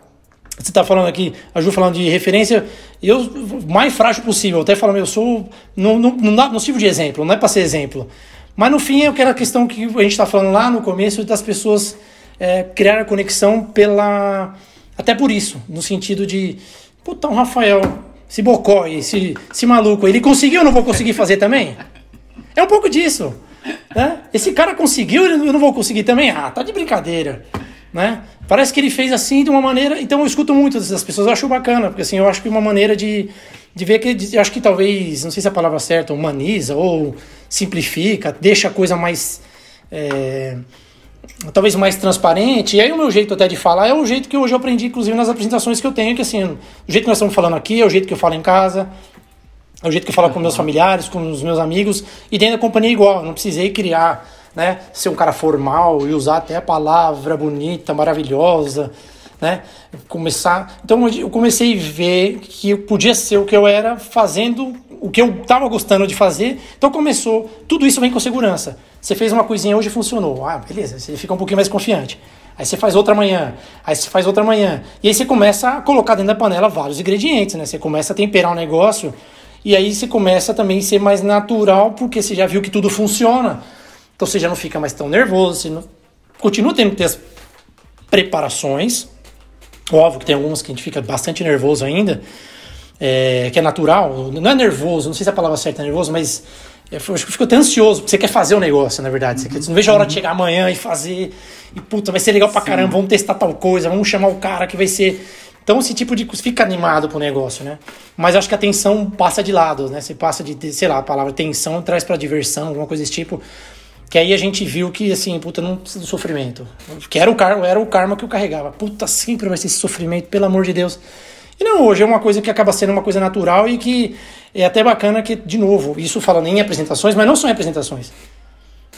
Você está falando aqui, a Ju falando de referência, eu, mais frágil possível, até falando, eu sou. Não, não, não, não sirvo de exemplo, não é para ser exemplo. Mas no fim é aquela questão que a gente está falando lá no começo das pessoas é, criar a conexão pela. Até por isso, no sentido de. Puta, um Rafael, esse bocó, esse, esse maluco, ele conseguiu, eu não vou conseguir fazer também? É um pouco disso. Né? Esse cara conseguiu, eu não vou conseguir também? Ah, tá de brincadeira. Né? Parece que ele fez assim de uma maneira. Então eu escuto muito dessas pessoas, eu acho bacana, porque assim, eu acho que uma maneira de, de ver que. Eu acho que talvez, não sei se é a palavra certa, humaniza ou simplifica, deixa a coisa mais. É, talvez mais transparente. E aí o meu jeito até de falar é o jeito que hoje eu aprendi, inclusive nas apresentações que eu tenho, que assim, o jeito que nós estamos falando aqui é o jeito que eu falo em casa, é o jeito que eu falo com meus familiares, com os meus amigos, e dentro da companhia igual, não precisei criar, né, ser um cara formal e usar até a palavra bonita, maravilhosa, né, começar... Então eu comecei a ver que eu podia ser o que eu era fazendo o que eu estava gostando de fazer, então começou, tudo isso vem com segurança. Você fez uma coisinha hoje funcionou. Ah, beleza, você fica um pouquinho mais confiante. Aí você faz outra manhã, aí você faz outra manhã. E aí você começa a colocar dentro da panela vários ingredientes, né? Você começa a temperar o negócio e aí você começa também a ser mais natural, porque você já viu que tudo funciona. Então você já não fica mais tão nervoso, você não... continua tendo que ter as preparações. Óbvio que tem algumas que a gente fica bastante nervoso ainda, é, que é natural. Não é nervoso, não sei se a palavra certa é nervoso, mas eu acho que fico até ansioso, porque você quer fazer o negócio, na verdade. Você, quer, você não vejo a hora de chegar amanhã e fazer. E puta, vai ser legal pra Sim. caramba, vamos testar tal coisa, vamos chamar o cara que vai ser. Então esse tipo de coisa fica animado pro negócio, né? Mas acho que a tensão passa de lado, né? Você passa de, sei lá, a palavra tensão traz pra diversão, alguma coisa desse tipo. Que aí a gente viu que, assim, puta, não precisa do sofrimento. Que era o karma, era o karma que eu carregava. Puta, sempre vai ser esse sofrimento, pelo amor de Deus. E não, hoje é uma coisa que acaba sendo uma coisa natural e que é até bacana que, de novo, isso falando em apresentações, mas não são em apresentações.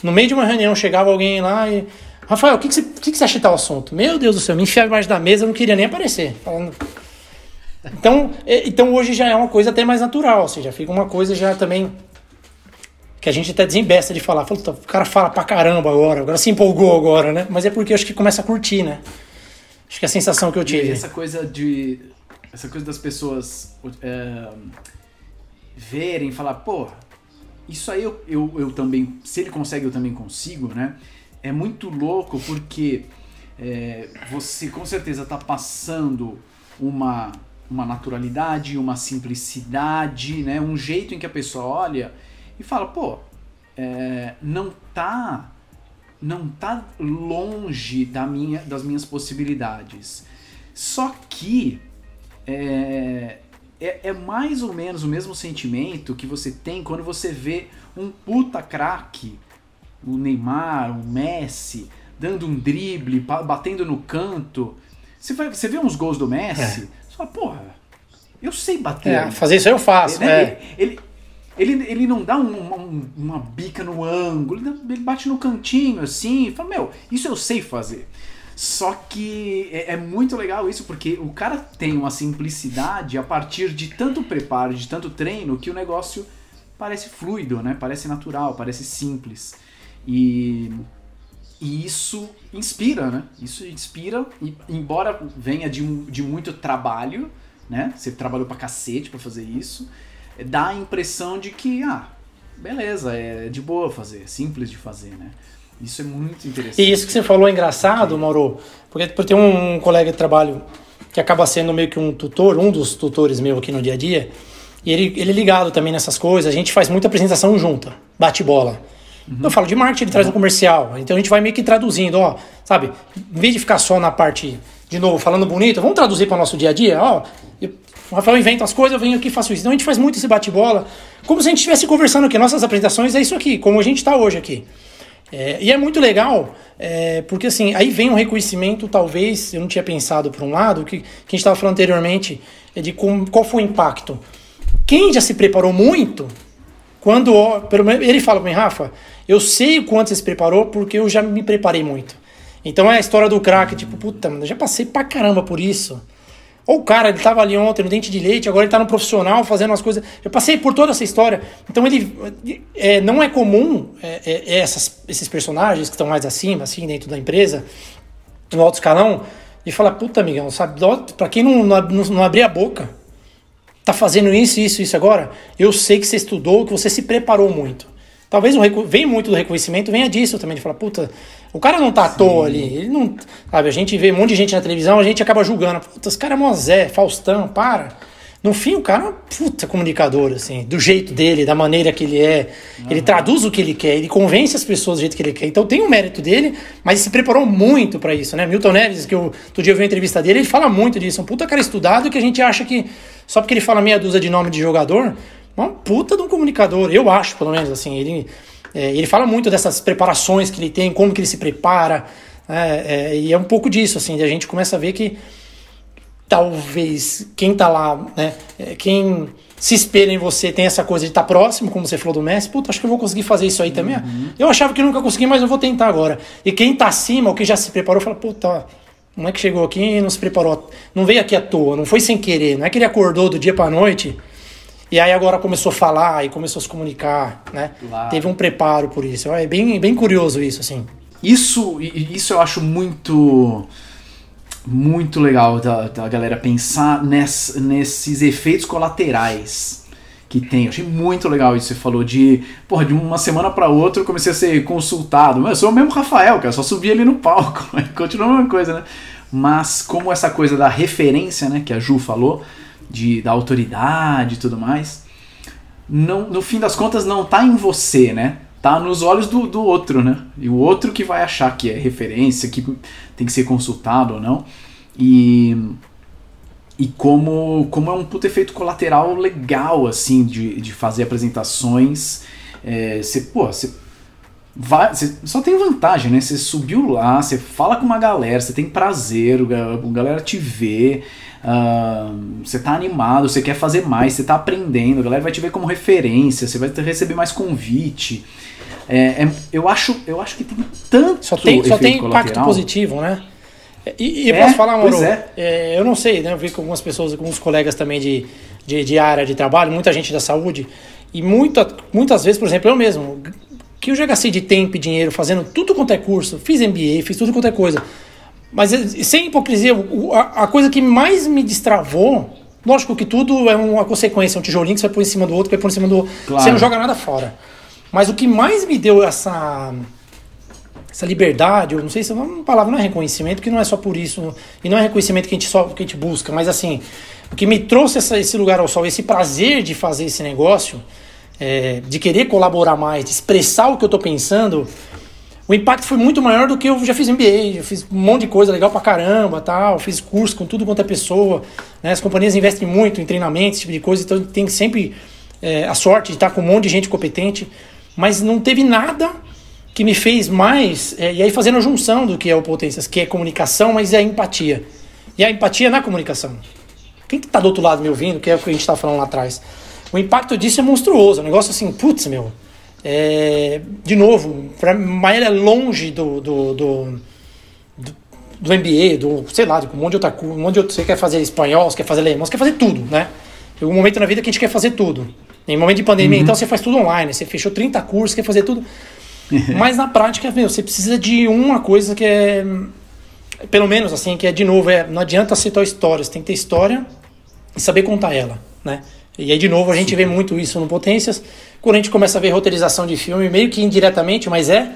No meio de uma reunião chegava alguém lá e. Rafael, o que, que, você, o que, que você acha de tal assunto? Meu Deus do céu, me enfiava embaixo da mesa, eu não queria nem aparecer. Falando. Então, é, então hoje já é uma coisa até mais natural, ou seja, fica uma coisa já também que a gente até desembesta de falar. Fala, o cara fala pra caramba agora, agora se empolgou agora, né? Mas é porque eu acho que começa a curtir, né? Acho que é a sensação que eu tive. E essa coisa de. Essa coisa das pessoas. É verem, falar, pô, isso aí eu, eu, eu também, se ele consegue, eu também consigo, né? É muito louco porque é, você com certeza está passando uma, uma naturalidade, uma simplicidade, né? Um jeito em que a pessoa olha e fala, pô, é, não tá não tá longe da minha, das minhas possibilidades. Só que é, é, é, mais ou menos o mesmo sentimento que você tem quando você vê um puta craque, o Neymar, o Messi, dando um drible, batendo no canto. Você, vai, você vê uns gols do Messi, é. você fala, porra, eu sei bater. É, fazer isso eu faço, né? Ele, ele, ele, ele, não dá um, um, uma bica no ângulo, ele bate no cantinho assim, fala, meu, isso eu sei fazer. Só que é, é, muito legal isso, porque o cara tem uma simplicidade a partir de tanto preparo, de tanto treino, que o negócio parece fluido, né? Parece natural, parece simples. E, e isso inspira, né? Isso inspira, e, embora venha de, de muito trabalho, né? Você trabalhou pra cacete pra fazer isso, dá a impressão de que, ah, beleza, é de boa fazer, é simples de fazer, né? Isso é muito interessante. E isso que você falou é engraçado, Mauro, porque, tem um colega de trabalho que acaba sendo meio que um tutor, um dos tutores meu aqui no dia a dia, e ele, ele é ligado também nessas coisas, a gente faz muita apresentação junta, bate-bola. Uhum. Eu falo de marketing, ele traz um comercial, então a gente vai meio que traduzindo, ó, sabe, em vez de ficar só na parte de novo, falando bonito, vamos traduzir para o nosso dia a dia? Ó, eu, o Rafael inventa as coisas, eu venho aqui e faço isso. Então a gente faz muito esse bate-bola, como se a gente estivesse conversando aqui. Nossas apresentações é isso aqui, como a gente está hoje aqui. É, e é muito legal, é, porque assim, aí vem um reconhecimento, talvez, eu não tinha pensado por um lado, que, que a gente estava falando anteriormente, é de com, qual foi o impacto. Quem já se preparou muito, quando. Pelo menos, ele fala para mim, Rafa, eu sei o quanto você se preparou porque eu já me preparei muito. Então é a história do craque, tipo, puta, mano, eu já passei pra caramba por isso. Ou o cara, ele tava ali ontem no dente de leite, agora ele tá no profissional fazendo as coisas. Eu passei por toda essa história. Então ele. É, não é comum é, é, é essas, esses personagens que estão mais acima, assim, dentro da empresa, no alto escalão, e falar, puta, amigão, sabe? Pra quem não, não, não abrir a boca, tá fazendo isso, isso, isso agora, eu sei que você estudou, que você se preparou muito. Talvez um, vem muito do reconhecimento, venha disso também, de falar, puta, o cara não tá à toa ali. Ele não. Sabe, a gente vê um monte de gente na televisão, a gente acaba julgando. Puta, esse cara é Mozé, Faustão, para. No fim, o cara é um puta comunicador, assim, do jeito dele, da maneira que ele é. Uhum. Ele traduz o que ele quer, ele convence as pessoas do jeito que ele quer. Então tem o um mérito dele, mas ele se preparou muito para isso, né? Milton Neves, que eu, outro dia eu vi uma entrevista dele, ele fala muito disso. Um puta cara estudado que a gente acha que só porque ele fala meia dúzia de nome de jogador, uma puta de um comunicador, eu acho, pelo menos, assim. Ele, é, ele fala muito dessas preparações que ele tem, como que ele se prepara, é, é, e é um pouco disso, assim, a gente começa a ver que talvez quem tá lá, né, é, quem se espelha em você tem essa coisa de estar tá próximo, como você falou do Messi, puta, acho que eu vou conseguir fazer isso aí também. Uhum. Eu achava que nunca consegui, mas eu vou tentar agora. E quem tá acima, ou que já se preparou, fala, puta, não é que chegou aqui e não se preparou, não veio aqui à toa, não foi sem querer, não é que ele acordou do dia pra noite e aí agora começou a falar e começou a se comunicar, né? Claro. Teve um preparo por isso. É bem, bem curioso isso, assim. Isso, isso eu acho muito muito legal da, da galera pensar ness, nesses efeitos colaterais que tem. Eu achei muito legal isso que você falou de, porra, de uma semana para outra eu comecei a ser consultado. Eu sou o mesmo Rafael, cara, só subi ali no palco, continua a mesma coisa, né? Mas como essa coisa da referência, né, que a Ju falou, de, da autoridade e tudo mais, não, no fim das contas não tá em você, né? Tá nos olhos do, do outro, né? E o outro que vai achar que é referência, que tem que ser consultado ou não. E, e como, como é um puto efeito colateral legal, assim, de, de fazer apresentações. É, você, pô, você Vai, só tem vantagem, né? Você subiu lá, você fala com uma galera, você tem prazer, a galera te vê, uh, você tá animado, você quer fazer mais, você tá aprendendo, a galera vai te ver como referência, você vai receber mais convite. É, é, eu, acho, eu acho que tem tanto. Só tem, só tem impacto positivo, né? E, e é, posso falar, Mauro? É. é. eu não sei, né? Eu vi com algumas pessoas, com alguns colegas também de, de, de área de trabalho, muita gente da saúde. E muita, muitas vezes, por exemplo, eu mesmo que eu já gastei de tempo e dinheiro fazendo tudo quanto é curso, fiz MBA, fiz tudo quanto é coisa. Mas eh, sem hipocrisia, a, coisa que mais me destravou, lógico que tudo é uma consequência, um tijolinho que você vai pôr em cima do outro, vai pôr em cima do outro. Claro. Você não joga nada fora. Mas o que mais me deu essa essa liberdade, eu não sei se é uma palavra não é reconhecimento, que não é só por isso, e não é reconhecimento que a gente só que a gente busca, mas assim, o que me trouxe essa, esse lugar ao sol, esse prazer de fazer esse negócio, é, de querer colaborar mais, de expressar o que eu estou pensando, o impacto foi muito maior do que eu já fiz MBA, já fiz um monte de coisa legal pra caramba, tal, fiz curso com tudo quanto é pessoa, né? as companhias investem muito em treinamento, esse tipo de coisa, então tem sempre é, a sorte de estar com um monte de gente competente, mas não teve nada que me fez mais, é, e aí fazendo a junção do que é o Potências, que é comunicação, mas é empatia. E a empatia na comunicação. Quem que tá do outro lado me ouvindo, que é o que a gente estava falando lá atrás? O impacto disso é monstruoso. É um negócio assim, putz, meu. É, de novo, para Maia é longe do, do, do, do, do MBA, do, sei lá, de um monte de outra coisa. Um monte de outro, você quer fazer espanhol, você quer fazer alemão, você quer fazer tudo, né? Tem um momento na vida que a gente quer fazer tudo. Em momento de pandemia, uhum. então você faz tudo online, você fechou 30 cursos, quer fazer tudo. Mas na prática, meu, você precisa de uma coisa que é. Pelo menos assim, que é de novo, é, não adianta citar história, você tem que ter história e saber contar ela, né? E aí, de novo, a gente Sim. vê muito isso no Potências. Quando a gente começa a ver roteirização de filme, meio que indiretamente, mas é.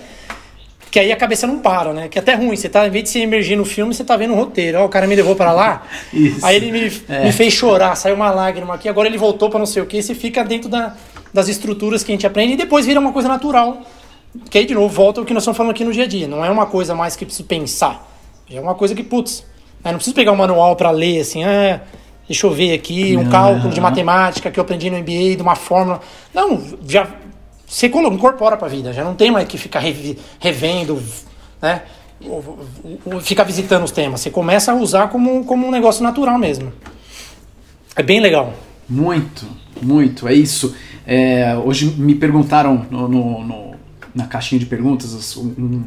Que aí a cabeça não para, né? Que é até ruim. Você tá, em vez de se emergir no filme, você tá vendo o roteiro. Ó, o cara me levou para lá. Isso. Aí ele me, é. me fez chorar, saiu uma lágrima aqui. Agora ele voltou para não sei o que. Você fica dentro da, das estruturas que a gente aprende e depois vira uma coisa natural. Que aí, de novo, volta o que nós estamos falando aqui no dia a dia. Não é uma coisa mais que preciso pensar. É uma coisa que, putz, Aí não preciso pegar um manual para ler assim, ah, deixa eu ver aqui, um Não. cálculo de matemática que eu aprendi no MBA, de uma fórmula. Não, já você incorpora para a vida, já não tem mais que ficar revendo, né? ficar visitando os temas. Você começa a usar como, como um negócio natural mesmo. É bem legal. Muito, muito, é isso. É, hoje me perguntaram no, no- no- na caixinha de perguntas, um,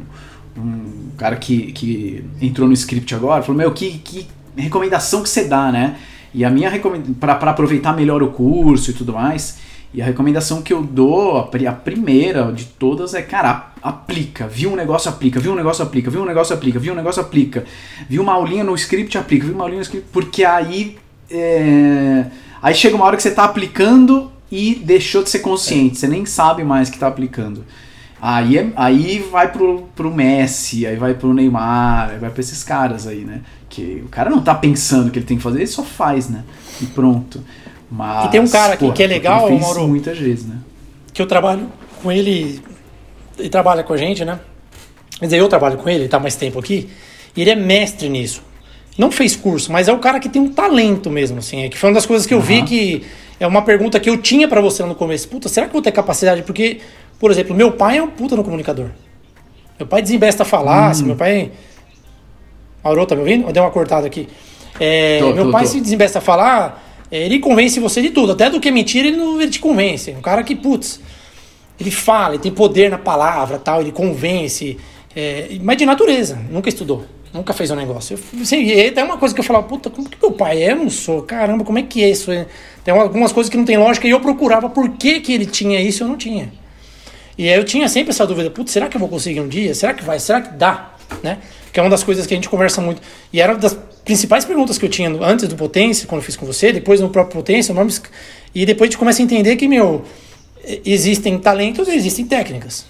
um cara que, que entrou no script agora falou: Meu, que, que recomendação que você dá, né? E a minha recomendação, para aproveitar melhor o curso e tudo mais, e a recomendação que eu dou, a, pri- a primeira de todas é: Cara, aplica. Viu um negócio, aplica. Viu um negócio, aplica. Viu um negócio, aplica. Viu um negócio, aplica. Viu uma aulinha no script, aplica. Viu uma aulinha no script, porque aí. é, Aí chega uma hora que você tá aplicando e deixou de ser consciente, você nem sabe mais que tá aplicando. Aí, é- aí vai pro, pro Messi, aí vai pro Neymar, aí vai pra esses caras aí, né? Que o cara não tá pensando o que ele tem que fazer, ele só faz, né? E pronto. Mas, E tem um cara aqui que é legal, ele fez Mauro. muitas vezes, né? que eu trabalho com ele, ele trabalha com a gente, né? Quer dizer, eu trabalho com ele, ele tá mais tempo aqui, e ele é mestre nisso. Não fez curso, mas é o cara que tem um talento mesmo, assim. É que foi uma das coisas que eu vi Aham. que é uma pergunta que eu tinha pra você no começo. Puta, será que eu vou ter capacidade? Porque, por exemplo, meu pai é um puta no comunicador. Meu pai desembesta a falar, assim, meu pai. Aurô, tá me ouvindo? Deu uma cortada aqui. É, Tô, meu tô, pai tô. se desembesta a falar, é, ele convence você de tudo. Até do que é mentira, ele, não, ele te convence. Um cara que, putz, ele fala, ele tem poder na palavra, tal, ele convence, é, mas de natureza, nunca estudou, nunca fez um negócio. Eu, assim, até uma coisa que eu falava, puta, como que meu pai é? Eu não sou, caramba, como é que é isso? Tem algumas coisas que não tem lógica e eu procurava por que, que ele tinha isso e eu não tinha. E aí eu tinha sempre essa dúvida, putz, será que eu vou conseguir um dia? Será que vai? Será que dá? Né? Que é uma das coisas que a gente conversa muito. E era uma das principais perguntas que eu tinha antes do Potência, quando eu fiz com você, depois no próprio Potência, nomes, e depois a gente começa a entender que, meu, existem talentos e existem técnicas.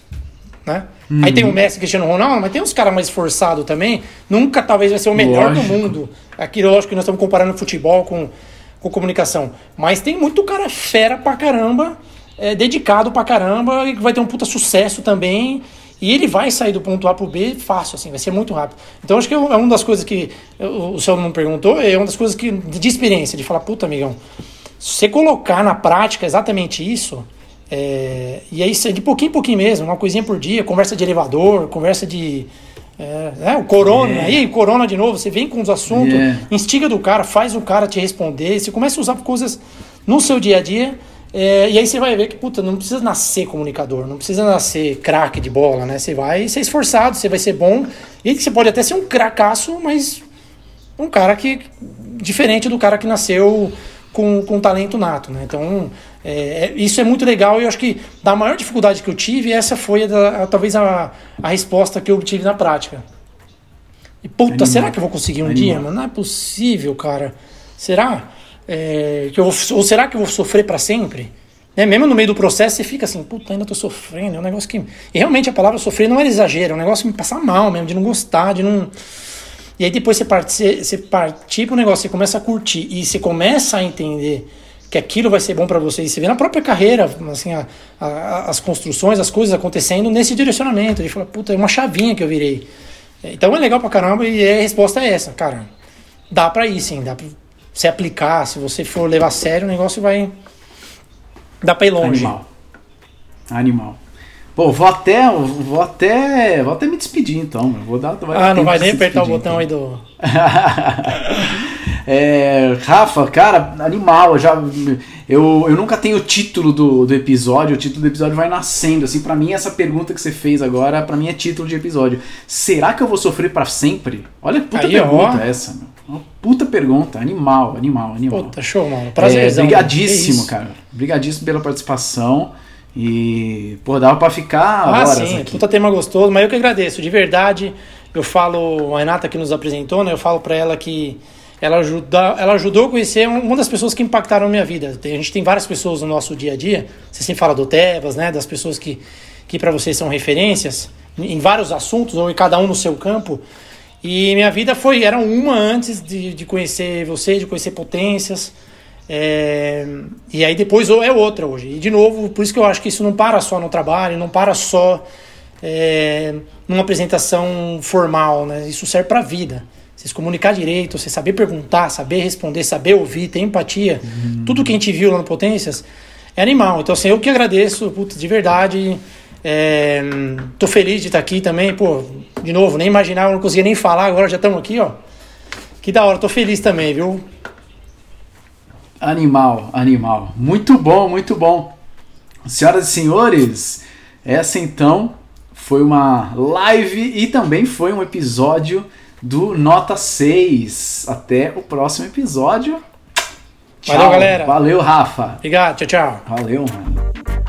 Né? Aí tem o Messi Cristiano Ronaldo, mas tem uns caras mais esforçados também. Nunca talvez vai ser o melhor Lógico. do mundo. Aqui, lógico que nós estamos comparando futebol com, com comunicação. Mas tem muito cara fera pra caramba, é, dedicado pra caramba, e que vai ter um puta sucesso também. E ele vai sair do ponto A pro B fácil, assim, vai ser muito rápido. Então acho que é um- é uma das coisas que o o senhor não perguntou, é uma das coisas que de experiência, de falar, puta, amigão, se você colocar na prática exatamente isso, é, e aí de pouquinho em pouquinho mesmo, uma coisinha por dia, conversa de elevador, conversa de. É, né, o corona, É. aí corona de novo, você vem com os assuntos, É. instiga do cara, faz o cara te responder, você começa a usar coisas no seu dia a dia, é, e aí você vai ver que, puta, não precisa nascer comunicador, não precisa nascer craque de bola, né? Você vai ser esforçado, você vai ser bom, e você pode até ser um cracaço, mas um cara que diferente do cara que nasceu com, com talento nato, né? Então é, é- isso é muito legal e eu acho que da maior dificuldade que eu tive essa foi a a- talvez a, a resposta que eu obtive na prática. E puta, Animal. será que eu vou conseguir um Animal. dia? Mano, não é possível, cara. Será É, que eu vou, ou será que eu vou sofrer para sempre? Né? Mesmo no meio do processo você fica assim, puta, ainda tô sofrendo. É um negócio que e realmente a palavra sofrer não era exagero, é um negócio que me passar mal mesmo, de não gostar, de não e aí depois você, parte, você, você partir pro negócio, você começa a curtir e você começa a entender que aquilo vai ser bom para você. E você vê na própria carreira, assim, a- a- as construções, as coisas acontecendo nesse direcionamento. Ele fala, puta, é uma chavinha que eu virei. Então é legal pra caramba e a resposta é essa, cara. Dá pra ir sim, dá pra você aplicar. Se você for levar a sério, o negócio vai. Dá pra ir longe. Animal. Animal. Pô, vou até, vou até, vou até me despedir então. Vou dar, Ah, não vai nem se apertar o botão então. aí do. É, Rafa, cara, animal. Eu, já, eu, eu nunca tenho o título do, do episódio. O título do episódio vai nascendo. Assim, para mim essa pergunta que você fez agora, para mim é título de episódio. Será que eu vou sofrer para sempre? Olha, puta Aí, ó. pergunta essa, meu. Puta pergunta. Animal, animal, animal. Puta, show, mano. É, Prazerzão. brigadíssimo. Que cara. Brigadíssimo pela participação. E, pô, dava pra ficar Ah, horas sim, aqui. puta tema gostoso, mas eu que agradeço, de verdade. Eu falo, a Renata que nos apresentou, né? Eu falo pra ela que ela, ajuda, ela ajudou a conhecer uma das pessoas que impactaram a minha vida. A gente tem várias pessoas no nosso dia a dia. Você sempre fala do Tebas, né? Das pessoas que, que para vocês são referências em vários assuntos, ou em cada um no seu campo. E minha vida foi, era uma antes de, de conhecer você, de conhecer potências. É, e aí depois ou é outra hoje. E de novo, por isso que eu acho que isso não para só no trabalho, não para só é, numa apresentação formal, né? Isso serve para a vida. Você se comunicar direito, você saber perguntar, saber responder, saber ouvir, ter empatia. Tudo que a gente viu lá no Potências é animal. Então, assim, eu que agradeço, putz, de verdade. É, tô feliz de estar aqui também. Pô, de novo, nem imaginava, não conseguia nem falar, agora já estamos aqui, ó. Que da hora, tô feliz também, viu? Animal, animal. Muito bom, muito bom. Senhoras e senhores, essa então foi uma live e também foi um episódio do Nota 6. Até o próximo episódio. Valeu, galera. Valeu, Rafa. Obrigado, tchau, tchau. Valeu, mano.